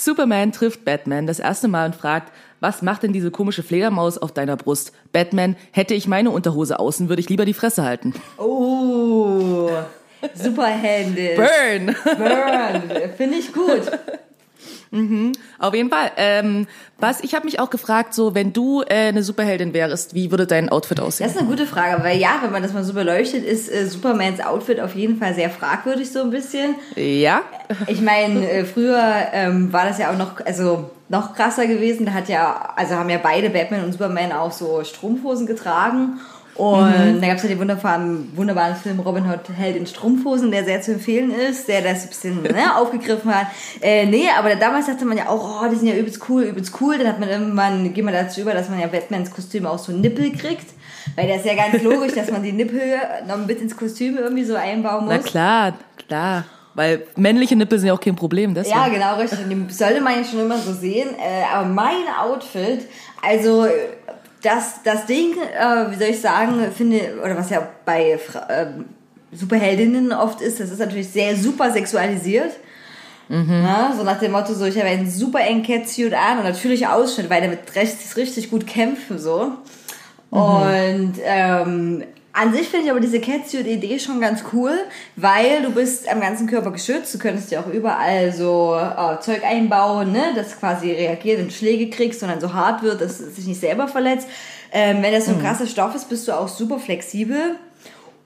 Superman trifft Batman das erste Mal und fragt, was macht denn diese komische Fledermaus auf deiner Brust? Batman, hätte ich meine Unterhose außen, würde ich lieber die Fresse halten. Oh, Superhelden. Burn! Burn. Finde ich gut. Auf jeden Fall. Ähm, was, ich habe mich auch gefragt, so, wenn du äh, eine Superheldin wärst, wie würde dein Outfit aussehen? Das ist eine gute Frage, weil ja, wenn man das mal so beleuchtet, ist äh, Supermans Outfit auf jeden Fall sehr fragwürdig so ein bisschen. ja? Ich meine, äh, früher ähm, war das ja auch noch, also noch krasser gewesen. Da hat ja, also haben ja beide Batman und Superman auch so Strumpfhosen getragen. Und da gab es ja den wunderbaren, wunderbaren Film Robin Hood Held in Strumpfhosen, der sehr zu empfehlen ist, der das ein bisschen ne, aufgegriffen hat. Äh, nee, aber damals dachte man ja auch, oh, die sind ja übelst cool, übelst cool. Dann hat man irgendwann, geht man dazu über, dass man ja Batmans Kostüm auch so Nippel kriegt. Weil das ist ja ganz logisch, dass man die Nippel noch mit ins Kostüm irgendwie so einbauen muss. Na klar, klar. Weil männliche Nippel sind ja auch kein Problem, deswegen. Ja, genau, richtig. Und die sollte man ja schon immer so sehen. Äh, aber mein Outfit, also das, das Ding, äh, wie soll ich sagen, finde, oder was ja bei ähm, Superheldinnen oft ist, das ist natürlich sehr super sexualisiert. Ja, so nach dem Motto, so ich habe einen super engen Catsuit an und natürlich Ausschnitt, weil damit richtig, richtig gut kämpfen so. Und ähm, an sich finde ich aber diese Catsuit-Idee schon ganz cool, weil du bist am ganzen Körper geschützt. Du könntest ja auch überall so äh, Zeug einbauen, ne, das quasi reagiert, wenn du Schläge kriegst und dann so hart wird, dass es sich nicht selber verletzt. Ähm, wenn das so ein krasser Stoff ist, bist du auch super flexibel.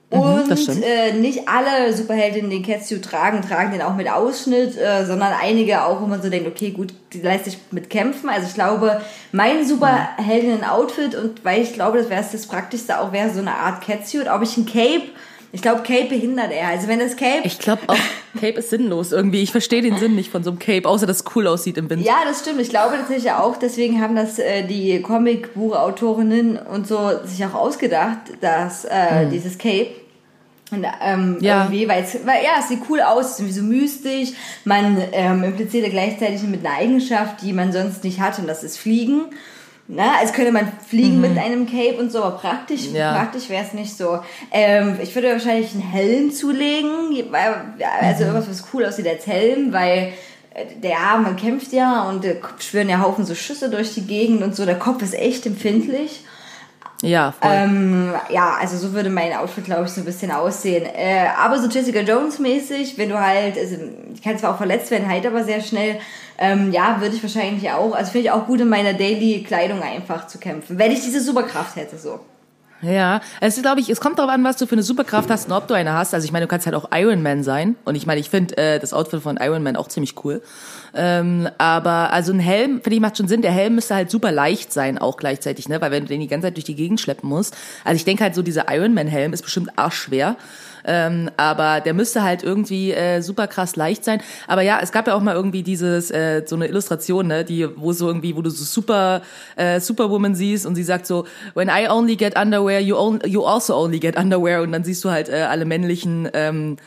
Und das stimmt. äh, nicht alle Superheldinnen, den Catsuit tragen, tragen den auch mit Ausschnitt, äh, sondern einige auch, wo man so denkt, okay, gut, die lässt sich mit kämpfen. Also ich glaube, mein Superheldinnen-Outfit und weil ich glaube, das wäre das Praktischste auch, wäre so eine Art Catsuit. Ob ich ein Cape, ich glaube, Cape behindert er. Also wenn das Cape... Ich glaube auch, Cape ist sinnlos irgendwie. Ich verstehe den Sinn nicht von so einem Cape, außer dass es cool aussieht im Winter. Ja, das stimmt. Ich glaube tatsächlich auch, deswegen haben das äh, die Comicbuchautorinnen und so sich auch ausgedacht, dass äh, dieses Cape und, ähm, Ja. irgendwie, weil ja, es sieht cool aus, ist irgendwie so mystisch. Man ähm, impliziert ja gleichzeitig mit einer Eigenschaft, die man sonst nicht hat, und das ist Fliegen. Na, als könnte man fliegen mit einem Cape und so, aber praktisch, Ja. praktisch wäre es nicht so. Ähm, ich würde wahrscheinlich einen Helm zulegen, weil, ja, also irgendwas, was cool aussieht als Helm, weil äh, der Arm, man kämpft ja und äh, schwören ja Haufen so Schüsse durch die Gegend und so. Der Kopf ist echt empfindlich. Ja, voll. Ähm, ja, also so würde mein Outfit, glaube ich, so ein bisschen aussehen. Äh, aber so Jessica Jones mäßig, wenn du halt, also ich kann zwar auch verletzt werden, halt aber sehr schnell, ähm, ja, würde ich wahrscheinlich auch, also finde ich auch gut in meiner Daily-Kleidung einfach zu kämpfen, wenn ich diese Superkraft hätte, so. Ja, es ist, glaube ich, es kommt darauf an, was du für eine Superkraft hast und ob du eine hast. Also ich meine, du kannst halt auch Iron Man sein. Und ich meine, ich finde äh, das Outfit von Iron Man auch ziemlich cool. Ähm, aber also ein Helm, finde ich, macht schon Sinn. Der Helm müsste halt super leicht sein, auch gleichzeitig, ne? Weil wenn du den die ganze Zeit durch die Gegend schleppen musst. Also ich denke halt so, dieser Iron Man-Helm ist bestimmt arschschwer. Ähm, aber der müsste halt irgendwie äh, super krass leicht sein. Aber ja, es gab ja auch mal irgendwie dieses äh, so eine Illustration, ne, die wo so irgendwie, wo du so super äh, Superwoman siehst und sie sagt so, when I only get underwear, you on, you also only get underwear und dann siehst du halt äh, alle männlichen ähm,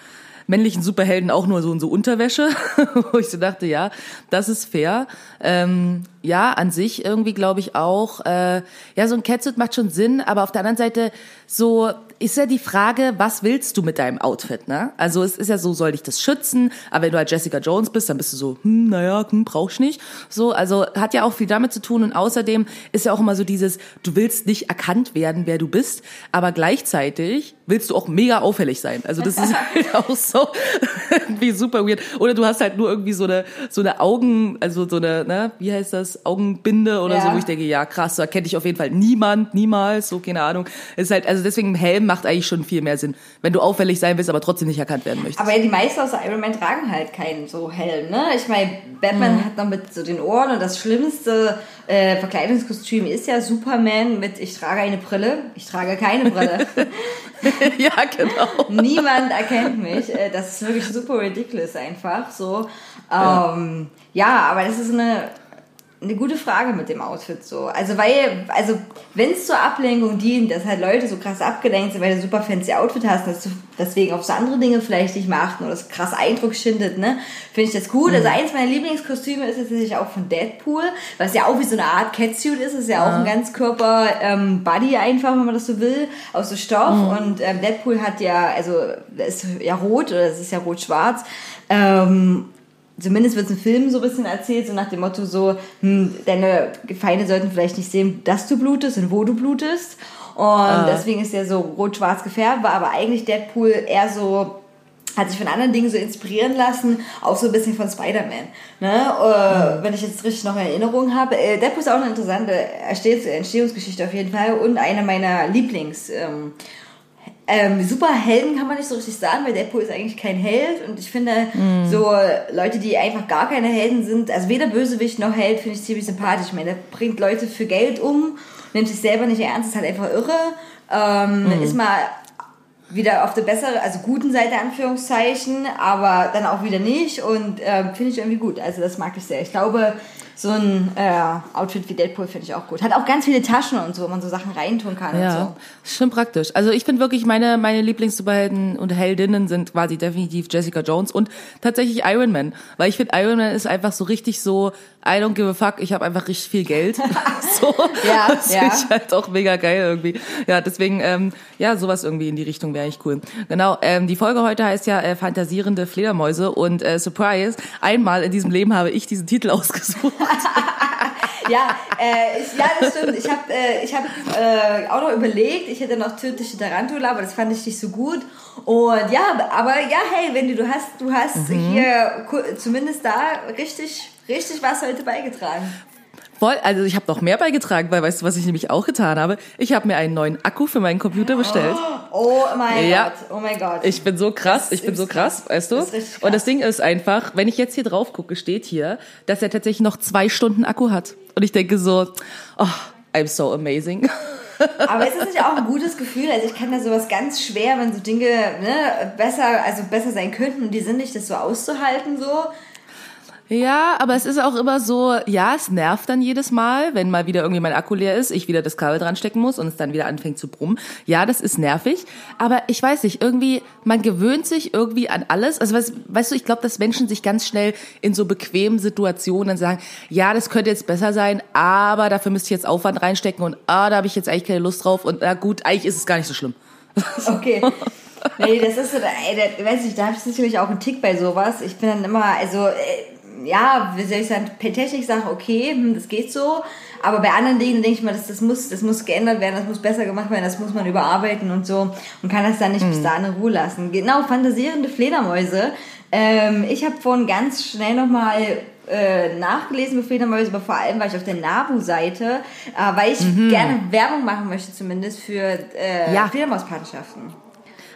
männlichen Superhelden auch nur so in so Unterwäsche, wo ich so dachte, ja, das ist fair. Ähm, ja, an sich irgendwie glaube ich auch, äh, ja, so ein Catsuit macht schon Sinn, aber auf der anderen Seite so, ist ja die Frage, was willst du mit deinem Outfit, ne? Also es ist ja so, soll dich das schützen? Aber wenn du halt Jessica Jones bist, dann bist du so, hm, naja, hm, brauchst nicht. So, also hat ja auch viel damit zu tun und außerdem ist ja auch immer so dieses, du willst nicht erkannt werden, wer du bist, aber gleichzeitig willst du auch mega auffällig sein. Also das ist halt auch so irgendwie super weird. Oder du hast halt nur irgendwie so eine, so eine Augen, also so eine, ne, wie heißt das, Augenbinde oder Ja. so, wo ich denke, ja krass, da kennt dich auf jeden Fall niemand, niemals, so keine Ahnung. Ist halt, also deswegen Helm macht eigentlich schon viel mehr Sinn, wenn du auffällig sein willst, aber trotzdem nicht erkannt werden möchtest. Aber ja, die meisten aus Iron Man tragen halt keinen so Helm, ne? Ich meine, Batman Mhm. hat noch mit so den Ohren und das schlimmste äh, Verkleidungskostüm ist ja Superman mit ich trage eine Brille, ich trage keine Brille. ja, genau. Niemand erkennt mich. Äh, Das ist wirklich super ridiculous einfach so. Ähm, ja. aber das ist eine, eine gute Frage mit dem Outfit so. Also weil, also wenn es zur Ablenkung dient, dass halt Leute so krass abgelenkt sind, weil du super fancy Outfit hast, dass du deswegen auf so andere Dinge vielleicht nicht mehr achten oder es krass Eindruck schindet, ne, finde ich das gut. Also eins meiner Lieblingskostüme ist tatsächlich auch von Deadpool, was ja auch wie so eine Art Catsuit ist, ist ja auch ein Ganzkörper ähm, Body einfach, wenn man das so will, aus so Stoff und ähm, Deadpool hat ja, also ist ja rot oder es ist ja rot-schwarz. Ähm, zumindest wird es in Filmen so ein bisschen erzählt, so nach dem Motto so, hm, deine Feinde sollten vielleicht nicht sehen, dass du blutest und wo du blutest. Und deswegen ist er so rot-schwarz gefärbt, war aber eigentlich Deadpool eher so, hat sich von anderen Dingen so inspirieren lassen, auch so ein bisschen von Spider-Man. Ne? Äh, Wenn ich jetzt richtig noch in Erinnerung habe. Äh, Deadpool ist auch eine interessante Entstehungsgeschichte auf jeden Fall und eine meiner Lieblings- ähm, ähm, Superhelden kann man nicht so richtig sagen, weil Deadpool ist eigentlich kein Held und ich finde so Leute, die einfach gar keine Helden sind, also weder Bösewicht noch Held, finde ich ziemlich sympathisch. Ich meine, der bringt Leute für Geld um, nimmt sich selber nicht ernst, ist halt einfach irre, ähm, ist mal wieder auf der besseren, also guten Seite Anführungszeichen, aber dann auch wieder nicht und ähm, finde ich irgendwie gut. Also das mag ich sehr. Ich glaube, so ein äh, Outfit wie Deadpool finde ich auch gut. Hat auch ganz viele Taschen und so, wo man so Sachen reintun kann und Ja, so. ist schon praktisch. Also ich finde wirklich, meine, meine Lieblings-Superhelden und Heldinnen sind quasi definitiv Jessica Jones und tatsächlich Iron Man. Weil ich finde, Iron Man ist einfach so richtig so, I don't give a fuck, ich habe einfach richtig viel Geld. so, Ja, das ja. finde ich halt auch mega geil irgendwie. Ja, deswegen, ähm, ja, sowas irgendwie in die Richtung wäre echt cool. Genau, ähm, die Folge heute heißt ja äh, Fantasierende Fledermäuse und äh, Surprise, einmal in diesem Leben habe ich diesen Titel ausgesucht. Ja, äh, ich, ja, das stimmt. Ich habe äh, ich hab, äh, auch noch überlegt, ich hätte noch tödliche Tarantula, aber das fand ich nicht so gut. Und ja, aber ja, hey, wenn du, du hast, du hast hier ku- zumindest da richtig, richtig was heute beigetragen. Voll, also ich habe noch mehr beigetragen, weil weißt du, was ich nämlich auch getan habe? Ich habe mir einen neuen Akku für meinen Computer bestellt. Oh mein Ja. Gott, oh mein Gott. Ich bin so krass, ich bin so krass, weißt du? Das ist krass. Und das Ding ist einfach, wenn ich jetzt hier drauf gucke, steht hier, dass er tatsächlich noch zwei Stunden Akku hat. Und ich denke so, oh, I'm so amazing. Aber es ist nicht auch ein gutes Gefühl. Also ich kann da sowas ganz schwer, wenn so Dinge ne, besser, also besser sein könnten und die sind nicht, das so auszuhalten so. Ja, aber es ist auch immer so, ja, es nervt dann jedes Mal, wenn mal wieder irgendwie mein Akku leer ist, ich wieder das Kabel dran stecken muss und es dann wieder anfängt zu brummen. Ja, das ist nervig, aber ich weiß nicht, irgendwie, man gewöhnt sich irgendwie an alles. Also weißt, weißt du, ich glaube, dass Menschen sich ganz schnell in so bequemen Situationen sagen, ja, das könnte jetzt besser sein, aber dafür müsste ich jetzt Aufwand reinstecken und ah, da habe ich jetzt eigentlich keine Lust drauf und na gut, eigentlich ist es gar nicht so schlimm. Okay. Nee, das ist so, ey, da, weiß ich, da habe ich sicherlich auch einen Tick bei sowas. Ich bin dann immer, also, äh, ja, wie soll ich sagen, per Technik sagen, okay, hm, das geht so. Aber bei anderen Dingen denke ich mal, das, das, muss, das muss geändert werden, das muss besser gemacht werden, das muss man überarbeiten und so. Und kann das dann nicht bis dahin in Ruhe lassen. Genau, fantasierende Fledermäuse. Ähm, ich habe vorhin ganz schnell nochmal äh, nachgelesen für Fledermäuse, aber vor allem war ich auf der NABU-Seite, äh, weil ich gerne Werbung machen möchte zumindest für äh, Ja. Fledermauspatenschaften.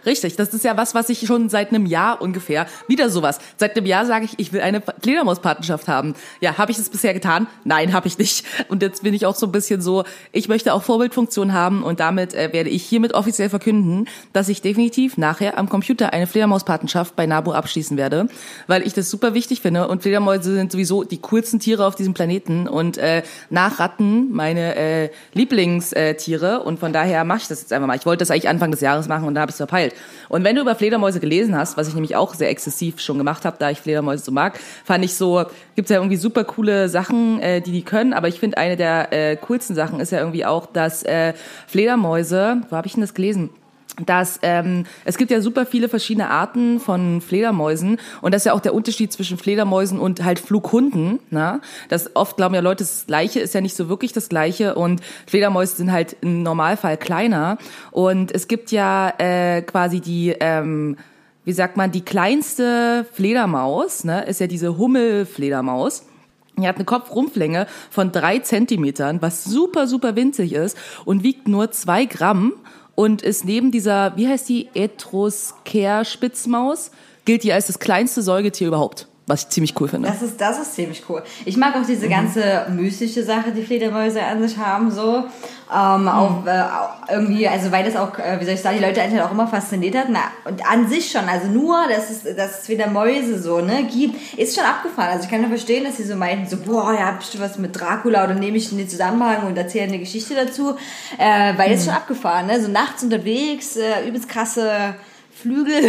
Richtig, das ist ja was, was ich schon seit einem Jahr ungefähr, wieder sowas. Seit einem Jahr sage ich, ich will eine Fledermauspatenschaft haben. Ja, habe ich es bisher getan? Nein, habe ich nicht. Und jetzt bin ich auch so ein bisschen so, ich möchte auch Vorbildfunktion haben und damit äh, werde ich hiermit offiziell verkünden, dass ich definitiv nachher am Computer eine Fledermauspatenschaft bei NABU abschließen werde, weil ich das super wichtig finde und Fledermäuse sind sowieso die coolsten Tiere auf diesem Planeten und äh, nach Ratten meine äh, Lieblingstiere und von daher mache ich das jetzt einfach mal. Ich wollte das eigentlich Anfang des Jahres machen und da habe ich es verpeilt. Und wenn du über Fledermäuse gelesen hast, was ich nämlich auch sehr exzessiv schon gemacht habe, da ich Fledermäuse so mag, fand ich so, gibt's ja irgendwie super coole Sachen, äh, die die können, aber ich finde eine der äh, coolsten Sachen ist ja irgendwie auch, dass äh, Fledermäuse, wo habe ich denn das gelesen? Dass ähm, es gibt ja super viele verschiedene Arten von Fledermäusen und das ist ja auch der Unterschied zwischen Fledermäusen und halt Flughunden. Ne? Das oft glauben ja Leute, das Gleiche ist ja nicht so wirklich das Gleiche und Fledermäuse sind halt im Normalfall kleiner und es gibt ja äh, quasi die ähm, wie sagt man, die kleinste Fledermaus, ne, ist ja diese Hummelfledermaus. Die hat eine Kopfrumpflänge von drei Zentimetern, was super, super winzig ist und wiegt nur zwei Gramm und ist neben dieser, wie heißt die, Etruscaire-Spitzmaus, gilt die als das kleinste Säugetier überhaupt. Was ich ziemlich cool finde. Das ist, das ist ziemlich cool. Ich mag auch diese ganze mystische Sache, die Fledermäuse an sich haben, so. Ähm, auch, äh, auch irgendwie, also weil das auch, äh, wie soll ich sagen, die Leute eigentlich auch immer fasziniert hat. Na, und an sich schon, also nur, dass es, dass es wieder Mäuse so, ne, gibt, ist schon abgefahren. Also ich kann ja verstehen, dass sie so meinten, so, boah, ja, bestimmt was mit Dracula oder nehme ich in den Zusammenhang und erzähle eine Geschichte dazu, äh, weil das ist schon abgefahren, ne, so nachts unterwegs, äh, übelst krasse, Flügel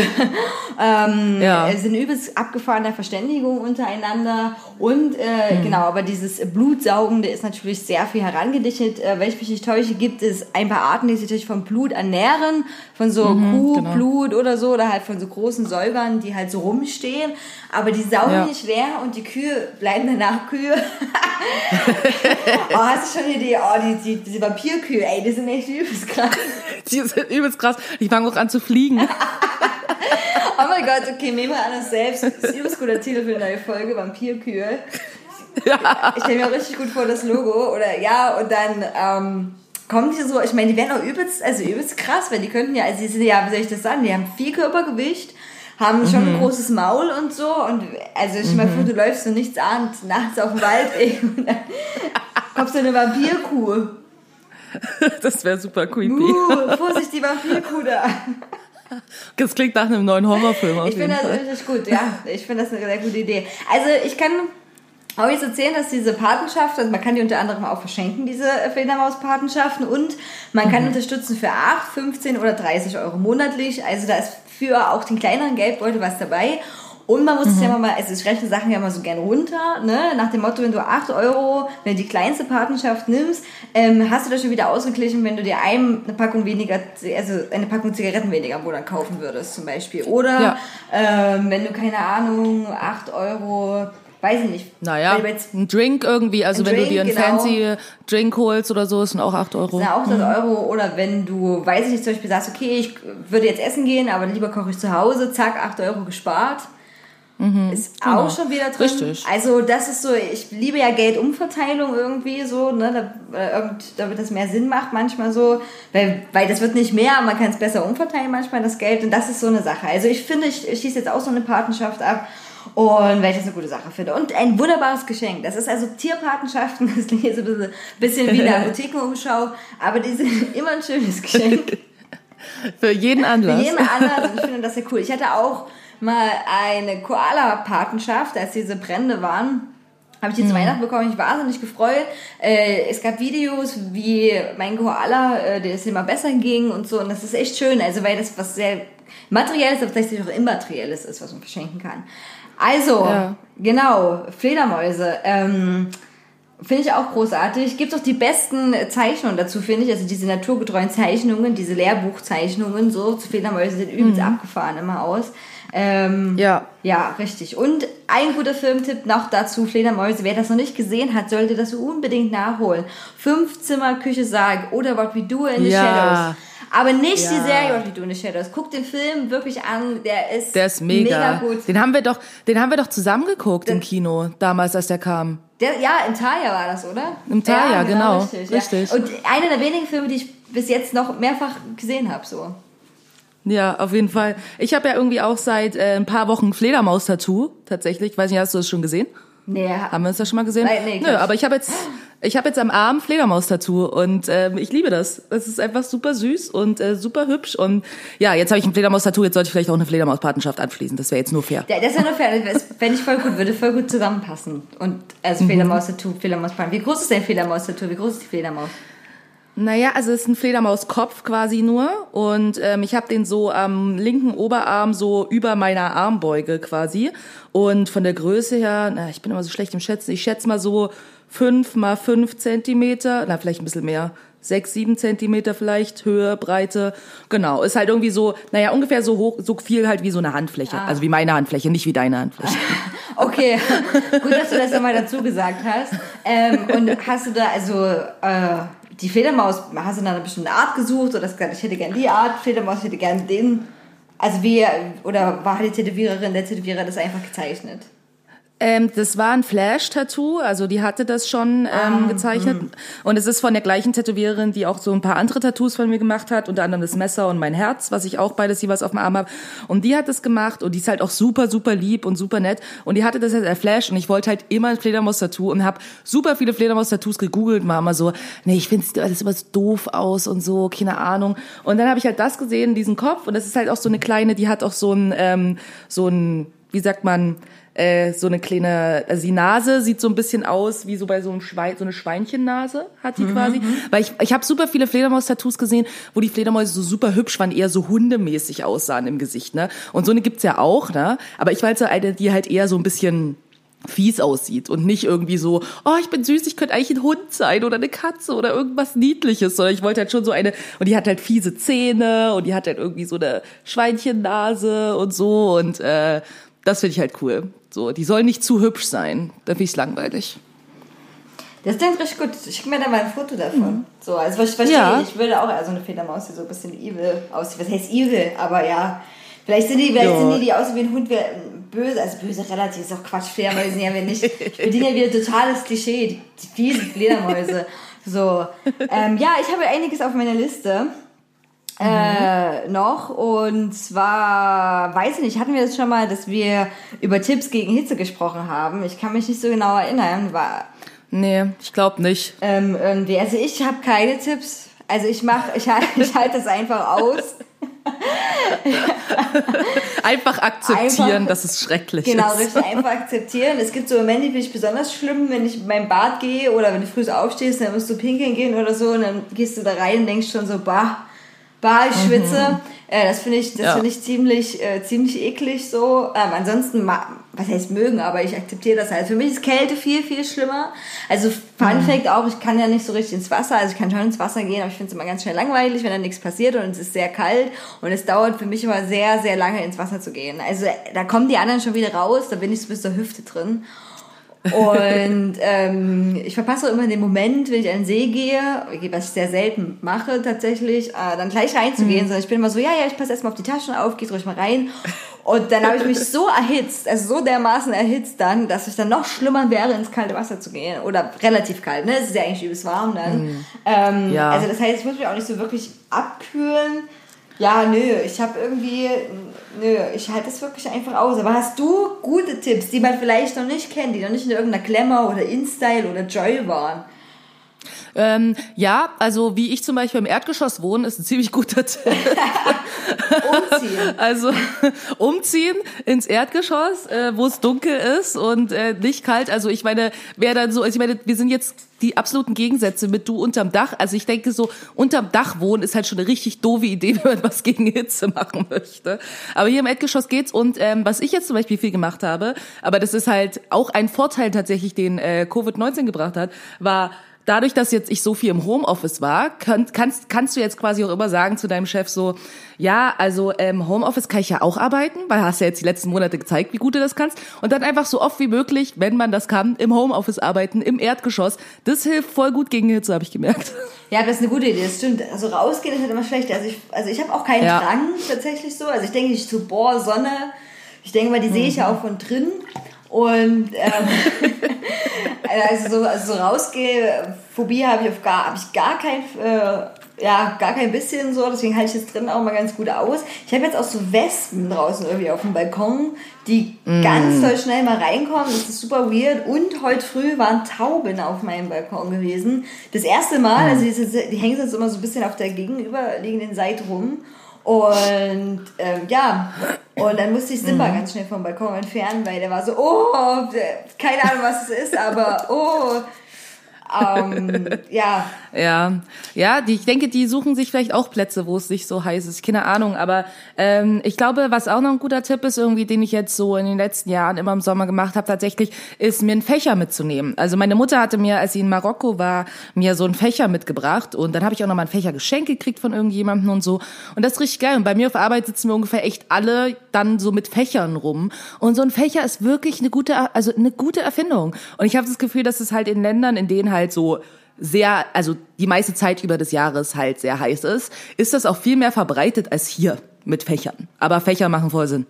ähm, Ja. sind übelst abgefahrene Verständigung untereinander und äh, genau, aber dieses Blutsaugende ist natürlich sehr viel herangedichtet. Äh, wenn ich mich nicht täusche, gibt es ein paar Arten, die sich natürlich vom Blut ernähren, von so Kuhblut oder so oder halt von so großen Säugern, die halt so rumstehen, aber die saugen Ja. nicht leer und die Kühe bleiben danach Kühe. oh, hast du schon eine Idee? Oh, die, die, diese Vampirkühe, ey, die sind echt übelst krass. Die sind übelst krass. Die fangen auch an zu fliegen. Oh mein Gott, okay, nehmen wir an uns selbst. Das ist übelst guter Titel für eine neue Folge, Vampirkühe. Ich stelle mir auch richtig gut vor, das Logo. Oder ja, und dann ähm, kommen die so, ich meine, die wären auch übelst, also übelst krass, weil die könnten ja, also die sind ja, wie soll ich das sagen, die haben viel Körpergewicht, haben schon ein großes Maul und so. Und also ich mal vor, du läufst so nichts ahnt, nachts auf dem Waldweg und dann kommst du eine Vampirkuh. Das wäre super creepy. Uh, Vorsicht, die Vampirkuh da. Das klingt nach einem neuen Horrorfilm auf Ich jeden finde das richtig gut, ja. Ich finde das eine sehr gute Idee. Also ich kann auch jetzt erzählen, dass diese Patenschaft, also man kann die unter anderem auch verschenken, diese Fledermauspatenschaften und man Mhm. kann unterstützen für 8, 15 oder 30 Euro monatlich. Also da ist für auch den kleineren Geldbeutel was dabei. Und man muss es Mhm. ja mal, also ich rechne Sachen ja mal so gern runter, ne? Nach dem Motto, wenn du 8 Euro, wenn du die kleinste Patenschaft nimmst, ähm, hast du das schon wieder ausgeglichen, wenn du dir einem eine Packung weniger, also eine Packung Zigaretten weniger im Monat kaufen würdest, zum Beispiel. Oder Ja. ähm, wenn du, keine Ahnung, 8 Euro, weiß ich nicht. Naja, du ein Drink irgendwie, also wenn du Drink, dir einen genau. fancy Drink holst oder so, sind auch 8 Euro. sind auch 100 Euro. Oder wenn du, weiß ich nicht, zum Beispiel sagst, okay, ich würde jetzt essen gehen, aber lieber koche ich zu Hause, zack, 8 Euro gespart. Ist genau. auch schon wieder drin. Richtig. Also das ist so, ich liebe ja Geldumverteilung irgendwie so, ne, da, äh, irgend, damit das mehr Sinn macht manchmal so, weil, weil das wird nicht mehr, man kann es besser umverteilen manchmal das Geld und das ist so eine Sache. Also ich finde, ich, ich schließe jetzt auch so eine Patenschaft ab und weil ich das eine gute Sache finde. Und ein wunderbares Geschenk. Das ist also Tierpatenschaften, das klingt jetzt ein bisschen, bisschen wie eine Apothekenumschau, aber die sind immer ein schönes Geschenk. Für jeden Für Anlass. jeden anderen. Ich finde das sehr cool. Ich hatte auch mal eine Koala-Patenschaft, als diese Brände waren. Habe ich die zu Weihnachten bekommen, ich war wahnsinnig gefreut. Äh, es gab Videos, wie mein Koala, äh, der es immer besser ging und so. Und das ist echt schön, also weil das was sehr materielles, aber tatsächlich auch immaterielles ist, was man verschenken kann. Also, Ja. genau, Fledermäuse. Ähm, Finde ich auch großartig. Gibt auch die besten Zeichnungen dazu, finde ich. Also diese naturgetreuen Zeichnungen, diese Lehrbuchzeichnungen, so zu Fledermäuse sehen übelst abgefahren immer aus. Ähm, Ja. ja, richtig. Und ein guter Filmtipp noch dazu, Fledermäuse. Wer das noch nicht gesehen hat, sollte das unbedingt nachholen. Fünf Zimmer, Küche, Sarg oder What We Do in the Ja. Shadows. Aber nicht die Ja. Serie What We Do in the Shadows. Guckt den Film wirklich an, der ist, Der ist mega. gut. Den haben wir doch, den haben wir doch zusammen geguckt im Kino, damals, als der kam. Der, ja, in Taya war das, oder? Im Thalia, genau. Richtig, Richtig. Ja. Und einer der wenigen Filme, die ich bis jetzt noch mehrfach gesehen habe, so. Ja, auf jeden Fall. Ich habe ja irgendwie auch seit äh, ein paar Wochen Fledermaus-Tattoo, tatsächlich. Weiß nicht, hast du das schon gesehen? Nee, Haben wir uns das schon mal gesehen? Nein, nee, Nö, aber ich habe jetzt, ich habe jetzt am Arm Fledermaus-Tattoo und ähm, ich liebe das. Es ist einfach super süß und äh, super hübsch und ja, jetzt habe ich ein Fledermaus-Tattoo, jetzt sollte ich vielleicht auch eine Fledermaus-Patenschaft anschließen. Das wäre jetzt nur fair. Der, das ja nur fair, das fände ich voll gut, würde voll gut zusammenpassen. Und Mhm. also Fledermaus-Tattoo, Fledermaus-Pan. Wie groß ist dein Fledermaus-Tattoo? Wie groß ist die Fledermaus? Naja, also es ist ein Fledermauskopf quasi nur und ähm, ich habe den so am linken Oberarm so über meiner Armbeuge quasi und von der Größe her, na, ich bin immer so schlecht im Schätzen, ich schätze mal so fünf mal fünf Zentimeter, na vielleicht ein bisschen mehr, sechs, sieben Zentimeter vielleicht, Höhe, Breite. Genau, ist halt irgendwie so, naja, ungefähr so hoch, so viel halt wie so eine Handfläche. Also wie meine Handfläche, nicht wie deine Handfläche. Okay, gut, dass du das nochmal dazu gesagt hast. Ähm, und hast du da, also äh, die Fledermaus, hast du da eine bestimmte Art gesucht oder hast gesagt, ich hätte gern die Art Fledermaus, ich hätte gern den? Also wie, oder war die Tätowiererin, der Tätowierer das einfach gezeichnet? Ähm, das war ein Flash-Tattoo, also die hatte das schon ähm, gezeichnet. Und es ist von der gleichen Tätowiererin, die auch so ein paar andere Tattoos von mir gemacht hat, unter anderem das Messer und mein Herz, was ich auch beides jeweils auf dem Arm habe. Und die hat das gemacht und die ist halt auch super, super lieb und super nett. Und die hatte das als Flash und ich wollte halt immer ein Fledermaus-Tattoo und habe super viele Fledermaus-Tattoos gegoogelt, war immer so, nee, ich finde das immer so doof aus und so, keine Ahnung. Und dann habe ich halt das gesehen, diesen Kopf und das ist halt auch so eine kleine, die hat auch so ein, ähm, so ein, wie sagt man, äh, so eine kleine, also die Nase sieht so ein bisschen aus wie so bei so einem Schwein, so eine Schweinchennase hat die quasi. Weil ich, ich habe super viele Fledermaus-Tattoos gesehen, wo die Fledermäuse so super hübsch waren, eher so hundemäßig aussahen im Gesicht, ne? Und so eine gibt's ja auch, ne? Aber ich weiß so eine, die halt eher so ein bisschen fies aussieht und nicht irgendwie so, oh, ich bin süß, ich könnte eigentlich ein Hund sein oder eine Katze oder irgendwas Niedliches, sondern ich wollte halt schon so eine, und die hat halt fiese Zähne und die hat halt irgendwie so eine Schweinchennase und so und äh, das finde ich halt cool. So, die soll nicht zu hübsch sein, dann finde ich langweilig. Das klingt richtig gut. Schick mir da mal ein Foto davon. So, also ich verstehe, Ja. ich würde auch also eine Fledermaus, die so ein bisschen evil aussieht. Was heißt evil? Aber ja, vielleicht sind die, vielleicht Ja. sind die, die aussehen wie ein Hund, wär, böse, also böse relativ, ist auch Quatsch, Fledermäuse sind ja wir nicht. Ich bediene ja wieder totales Klischee, die, die fiesen Fledermäuse. So, ähm, ja, ich habe einiges auf meiner Liste. Äh, noch und zwar, weiß ich nicht, hatten wir das schon mal, dass wir über Tipps gegen Hitze gesprochen haben? Ich kann mich nicht so genau erinnern. War, Nee, ich glaube nicht. ähm, irgendwie. Also ich habe keine Tipps. Also ich mache, ich, halt- ich halte das einfach aus. Einfach akzeptieren, Einfach- dass es schrecklich Genau, ist. richtig einfach akzeptieren. Es gibt so Momente, die finde ich besonders schlimm, wenn ich in mein Bad gehe oder wenn du früh aufstehst, dann musst du pinkeln gehen oder so und dann gehst du da rein und denkst schon so, bah, bah, ich schwitze. Äh, das finde ich, das Ja. finde ich ziemlich, äh, ziemlich eklig so. Ähm, ansonsten, was heißt mögen, aber ich akzeptiere das halt. Für mich ist Kälte viel, viel schlimmer. Also Fun Fact auch, ich kann ja nicht so richtig ins Wasser, also ich kann schon ins Wasser gehen, aber ich finde es immer ganz schnell langweilig, wenn da nichts passiert und es ist sehr kalt und es dauert für mich immer sehr, sehr lange ins Wasser zu gehen. Also da kommen die anderen schon wieder raus, da bin ich so bis zur Hüfte drin. Und ähm, ich verpasse immer den Moment, wenn ich an den See gehe, was ich sehr selten mache tatsächlich, äh, dann gleich reinzugehen, sondern ich bin immer so, ja, ja, ich passe erstmal auf die Taschen auf, geht ruhig mal rein. Und dann habe ich mich so erhitzt, also so dermaßen erhitzt dann, dass es dann noch schlimmer wäre, ins kalte Wasser zu gehen. Oder relativ kalt, ne? Es ist ja eigentlich übelst warm dann. Ähm, Ja. Also das heißt, ich muss mich auch nicht so wirklich abkühlen. Ja, nö, ich habe irgendwie, nö, ich halte es wirklich einfach aus. Aber hast du gute Tipps, die man vielleicht noch nicht kennt, die noch nicht in irgendeiner Glamour oder InStyle oder Joy waren? Ähm, ja, also wie ich zum Beispiel im Erdgeschoss wohne, ist ein ziemlich guter Tipp. Umziehen. Also umziehen ins Erdgeschoss, äh, wo es dunkel ist und äh, nicht kalt. Also ich meine, wer dann so, also ich meine, wir sind jetzt die absoluten Gegensätze mit du unterm Dach. Also ich denke so, unterm Dach wohnen ist halt schon eine richtig doofe Idee, wenn man was gegen Hitze machen möchte. Aber hier im Erdgeschoss geht's und ähm, was ich jetzt zum Beispiel viel gemacht habe, aber das ist halt auch ein Vorteil tatsächlich, den äh, Covid-19 gebracht hat, war dadurch, dass jetzt ich so viel im Homeoffice war, kann, kannst, kannst du jetzt quasi auch immer sagen zu deinem Chef so, ja, also ähm, Homeoffice kann ich ja auch arbeiten, weil hast ja jetzt die letzten Monate gezeigt, wie gut du das kannst. Und dann einfach so oft wie möglich, wenn man das kann, im Homeoffice arbeiten, im Erdgeschoss. Das hilft voll gut gegen Hitze, habe ich gemerkt. Ja, das ist eine gute Idee, das stimmt. Also rausgehen ist halt immer schlecht. Also ich, also ich habe auch keinen Ja. Drang tatsächlich so. Also ich denke nicht so, boah, Sonne. Ich denke mal, die sehe ich ja auch von drin. Und ähm, also so, also so rausgehe, Phobie habe ich auf gar, habe ich gar kein, äh, ja, gar kein bisschen so. Deswegen halte ich das drin auch mal ganz gut aus. Ich habe jetzt auch so Wespen draußen irgendwie auf dem Balkon, die ganz doll schnell mal reinkommen. Das ist super weird. Und heute früh waren Tauben auf meinem Balkon gewesen. Das erste Mal, also die, die hängen jetzt immer so ein bisschen auf der gegenüberliegenden Seite rum. Und ähm, ja, und dann musste ich Simba ganz schnell vom Balkon entfernen, weil der war so, oh, keine Ahnung, was es ist, aber oh. ähm, ja, Ja, ja, die, ich denke, die suchen sich vielleicht auch Plätze, wo es nicht so heiß ist. Keine Ahnung, aber ähm, ich glaube, was auch noch ein guter Tipp ist, irgendwie, den ich jetzt so in den letzten Jahren immer im Sommer gemacht habe, tatsächlich, ist mir einen Fächer mitzunehmen. Also meine Mutter hatte mir, als sie in Marokko war, mir so einen Fächer mitgebracht und dann habe ich auch noch mal einen Fächer geschenkt gekriegt von irgendjemandem und so. Und das ist richtig geil. Und bei mir auf Arbeit sitzen wir ungefähr echt alle dann so mit Fächern rum. Und so ein Fächer ist wirklich eine gute, also eine gute Erfindung. Und ich habe das Gefühl, dass es halt in Ländern, in denen halt so sehr, also die meiste Zeit über des Jahres halt sehr heiß ist, ist das auch viel mehr verbreitet als hier mit Fächern. Aber Fächer machen voll Sinn.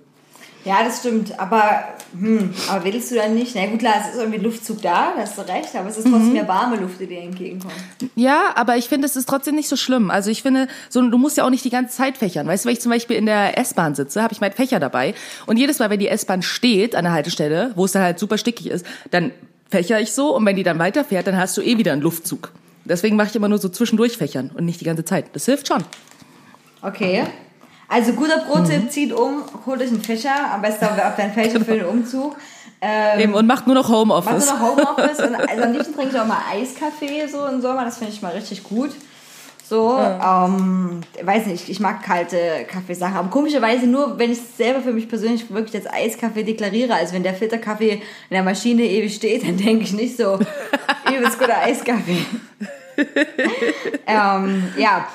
ja, das stimmt. Aber, hm, aber willst du dann nicht? Na gut, klar, es ist irgendwie Luftzug da, da hast du recht, aber es ist trotzdem ja warme Luft, die dir entgegenkommt. Ja, aber ich finde, es ist trotzdem nicht so schlimm. Also ich finde, so du musst ja auch nicht die ganze Zeit fächern. Weißt du, wenn ich zum Beispiel in der S-Bahn sitze, habe ich meinen Fächer dabei und jedes Mal, wenn die S-Bahn steht an der Haltestelle, wo es dann halt super stickig ist, dann fächer ich so und wenn die dann weiterfährt, dann hast du eh wieder einen Luftzug. Deswegen mache ich immer nur so zwischendurch fächern und nicht die ganze Zeit. Das hilft schon. Okay. Also guter Pro-Tipp, zieht um, holt euch einen Fächer, am besten auf deinen Fächer für den Umzug. Ähm, Eben, und macht nur noch Homeoffice. du noch Homeoffice? und, also am liebsten trinke ich auch mal Eiskaffee so im Sommer, das finde ich mal richtig gut. So, ähm, weiß nicht, ich mag kalte Kaffeesachen, aber komischerweise nur, wenn ich es selber für mich persönlich wirklich als Eiskaffee deklariere. Also wenn der Filterkaffee in der Maschine ewig steht, dann denke ich nicht so, übelst guter Eiskaffee. ähm, ja,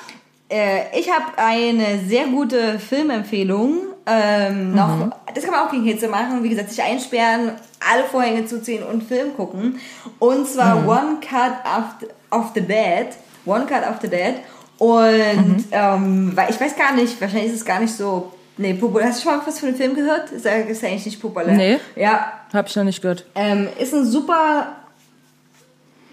äh, ich habe eine sehr gute Filmempfehlung. Ähm, noch, Das kann man auch gegen Hitze machen. Wie gesagt, sich einsperren, alle Vorhänge zuziehen und Film gucken. Und zwar One Cut of the, Dead. One Cut of the Dead. Und ähm, weil ich weiß gar nicht, wahrscheinlich ist es gar nicht so. Nee, populär. Hast du schon mal was von dem Film gehört? Ist ja, ist ja eigentlich nicht populär. Nee. Ja, Hab ich noch nicht gehört. ähm, ist ein super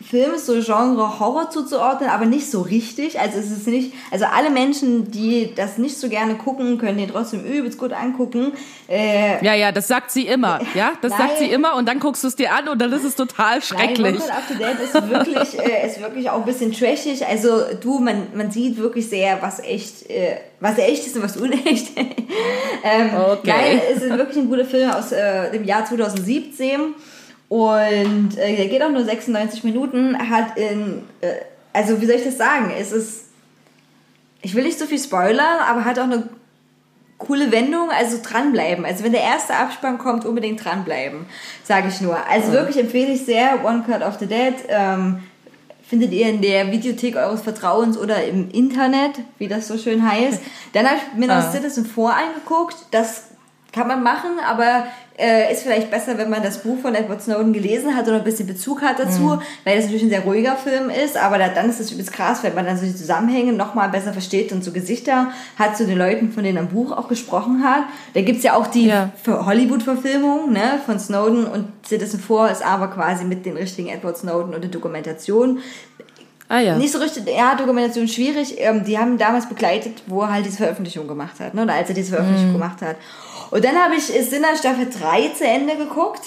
Film, ist so Genre Horror zuzuordnen, aber nicht so richtig. Also es ist nicht, also alle Menschen, die das nicht so gerne gucken, können den trotzdem übelst gut angucken. Äh, Ja, ja, das sagt sie immer. Ja, das sagt Nein. sie immer und dann guckst du es dir an und dann ist es total schrecklich. Nein, Up to Date ist wirklich, äh, ist wirklich auch ein bisschen trashig. Also du, man, man sieht wirklich sehr, was echt, äh, was echt ist und was unecht. ähm, Okay. Nein, es ist wirklich ein guter Film aus äh, dem Jahr 2017 und äh, der geht auch nur 96 Minuten. Hat in, äh, also wie soll ich das sagen? Es ist, ich will nicht so viel spoilern, aber hat auch eine coole Wendung, also dranbleiben. Also wenn der erste Abspann kommt, unbedingt dranbleiben, sage ich nur. Also wirklich empfehle ich sehr One Cut of the Dead. Ähm, findet ihr in der Videothek eures Vertrauens oder im Internet, wie das so schön heißt. Dann habe ich mir noch Ah. Citizen 4 angeguckt. Das kann man machen, aber äh, ist vielleicht besser, wenn man das Buch von Edward Snowden gelesen hat oder ein bisschen Bezug hat dazu, Mhm. weil das natürlich ein sehr ruhiger Film ist, aber da, dann ist es übelst krass, wenn man dann so die Zusammenhänge nochmal besser versteht und so Gesichter hat zu den Leuten, von denen er im Buch auch gesprochen hat. Da gibt's ja auch die Ja. Hollywood-Verfilmung ne, von Snowden und Citizen 4 ist aber quasi mit den richtigen Edward Snowden und der Dokumentation. Ah ja. Nicht so richtig, ja, Dokumentation schwierig. Ähm, die haben damals begleitet, wo er halt diese Veröffentlichung gemacht hat, ne? Oder als er diese Veröffentlichung gemacht hat. Und dann habe ich Sinner Staffel 3 zu Ende geguckt.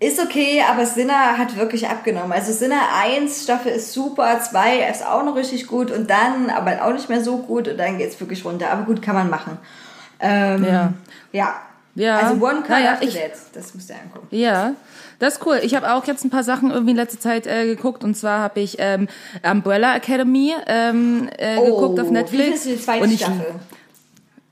Ist okay, aber Sinner hat wirklich abgenommen. Also Sinner 1 Staffel ist super, 2 ist auch noch richtig gut und dann aber auch nicht mehr so gut und dann geht's wirklich runter. Aber gut, kann man machen. Ähm, Ja. Ja. Ja. Also One Cut Naja, After ich- That, das müsst ihr angucken. Ja, das ist cool. Ich habe auch jetzt ein paar Sachen irgendwie in letzter Zeit äh, geguckt und zwar habe ich ähm, Umbrella Academy ähm, äh, geguckt auf Oh, Wie Netflix. findest du die zweite und ich, Staffel?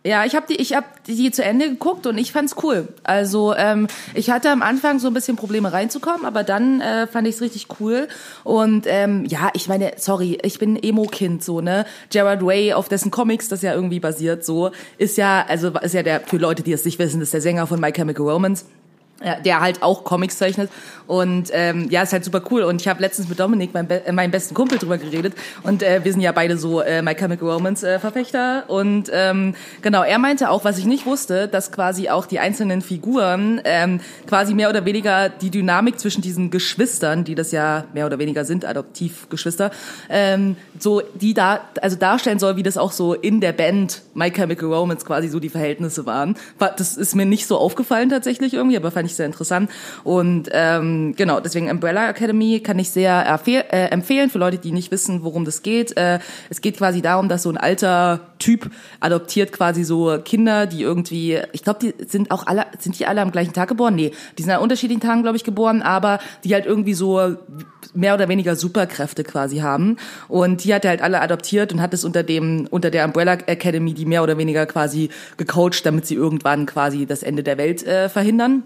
Ja, ich habe die, ich habe die zu Ende geguckt und ich fand's cool. Also ähm, ich hatte am Anfang so ein bisschen Probleme reinzukommen, aber dann äh, fand ich's richtig cool. Und ähm, ja, ich meine, sorry, ich bin Emo-Kind so ne. Gerard Way, auf dessen Comics das ja irgendwie basiert, so ist ja, also ist ja der für Leute, die es nicht wissen, ist der Sänger von My Chemical Romance. Ja, der halt auch Comics zeichnet. Und ähm, ja, ist halt super cool. Und ich habe letztens mit Dominik, meinem, Be äh, meinem besten Kumpel, drüber geredet. Und äh, wir sind ja beide so äh, My Chemical Romance äh, Verfechter. Und ähm, genau, er meinte auch, was ich nicht wusste, dass quasi auch die einzelnen Figuren ähm, quasi mehr oder weniger die Dynamik zwischen diesen Geschwistern, die das ja mehr oder weniger sind, Adoptivgeschwister, ähm, so die da also darstellen soll, wie das auch so in der Band My Chemical Romance quasi so die Verhältnisse waren. War- Das ist mir nicht so aufgefallen tatsächlich irgendwie, aber fand ich ich sehr interessant. Und ähm, genau, deswegen Umbrella Academy kann ich sehr äh, empfehlen für Leute, die nicht wissen, worum das geht. Äh, es geht quasi darum, dass so ein alter Typ adoptiert quasi so Kinder, die irgendwie, ich glaube, die sind auch alle, sind die alle am gleichen Tag geboren? Nee, die sind an unterschiedlichen Tagen, glaube ich, geboren, aber die halt irgendwie so mehr oder weniger Superkräfte quasi haben. Und die hat er halt alle adoptiert und hat es unter dem, unter der Umbrella Academy, die mehr oder weniger quasi gecoacht, damit sie irgendwann quasi das Ende der Welt äh, verhindern.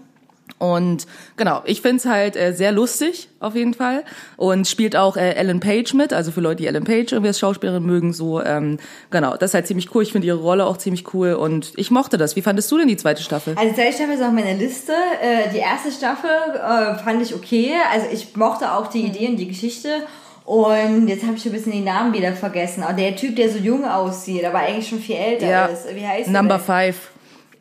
Und genau, ich find's halt äh, sehr lustig, auf jeden Fall. Und spielt auch äh, Ellen Page mit, also für Leute, die Ellen Page irgendwie als Schauspielerin mögen, so, ähm, genau, das ist halt ziemlich cool. Ich finde ihre Rolle auch ziemlich cool und ich mochte das. Wie fandest du denn die zweite Staffel? Also die zweite Staffel ist auf meiner Liste. Äh, die erste Staffel äh, fand ich okay. Also ich mochte auch die Idee und die Geschichte. Und jetzt habe ich ein bisschen den Namen wieder vergessen. Aber der Typ, der so jung aussieht, aber eigentlich schon viel älter Ja. ist. Wie heißt Number der? Five.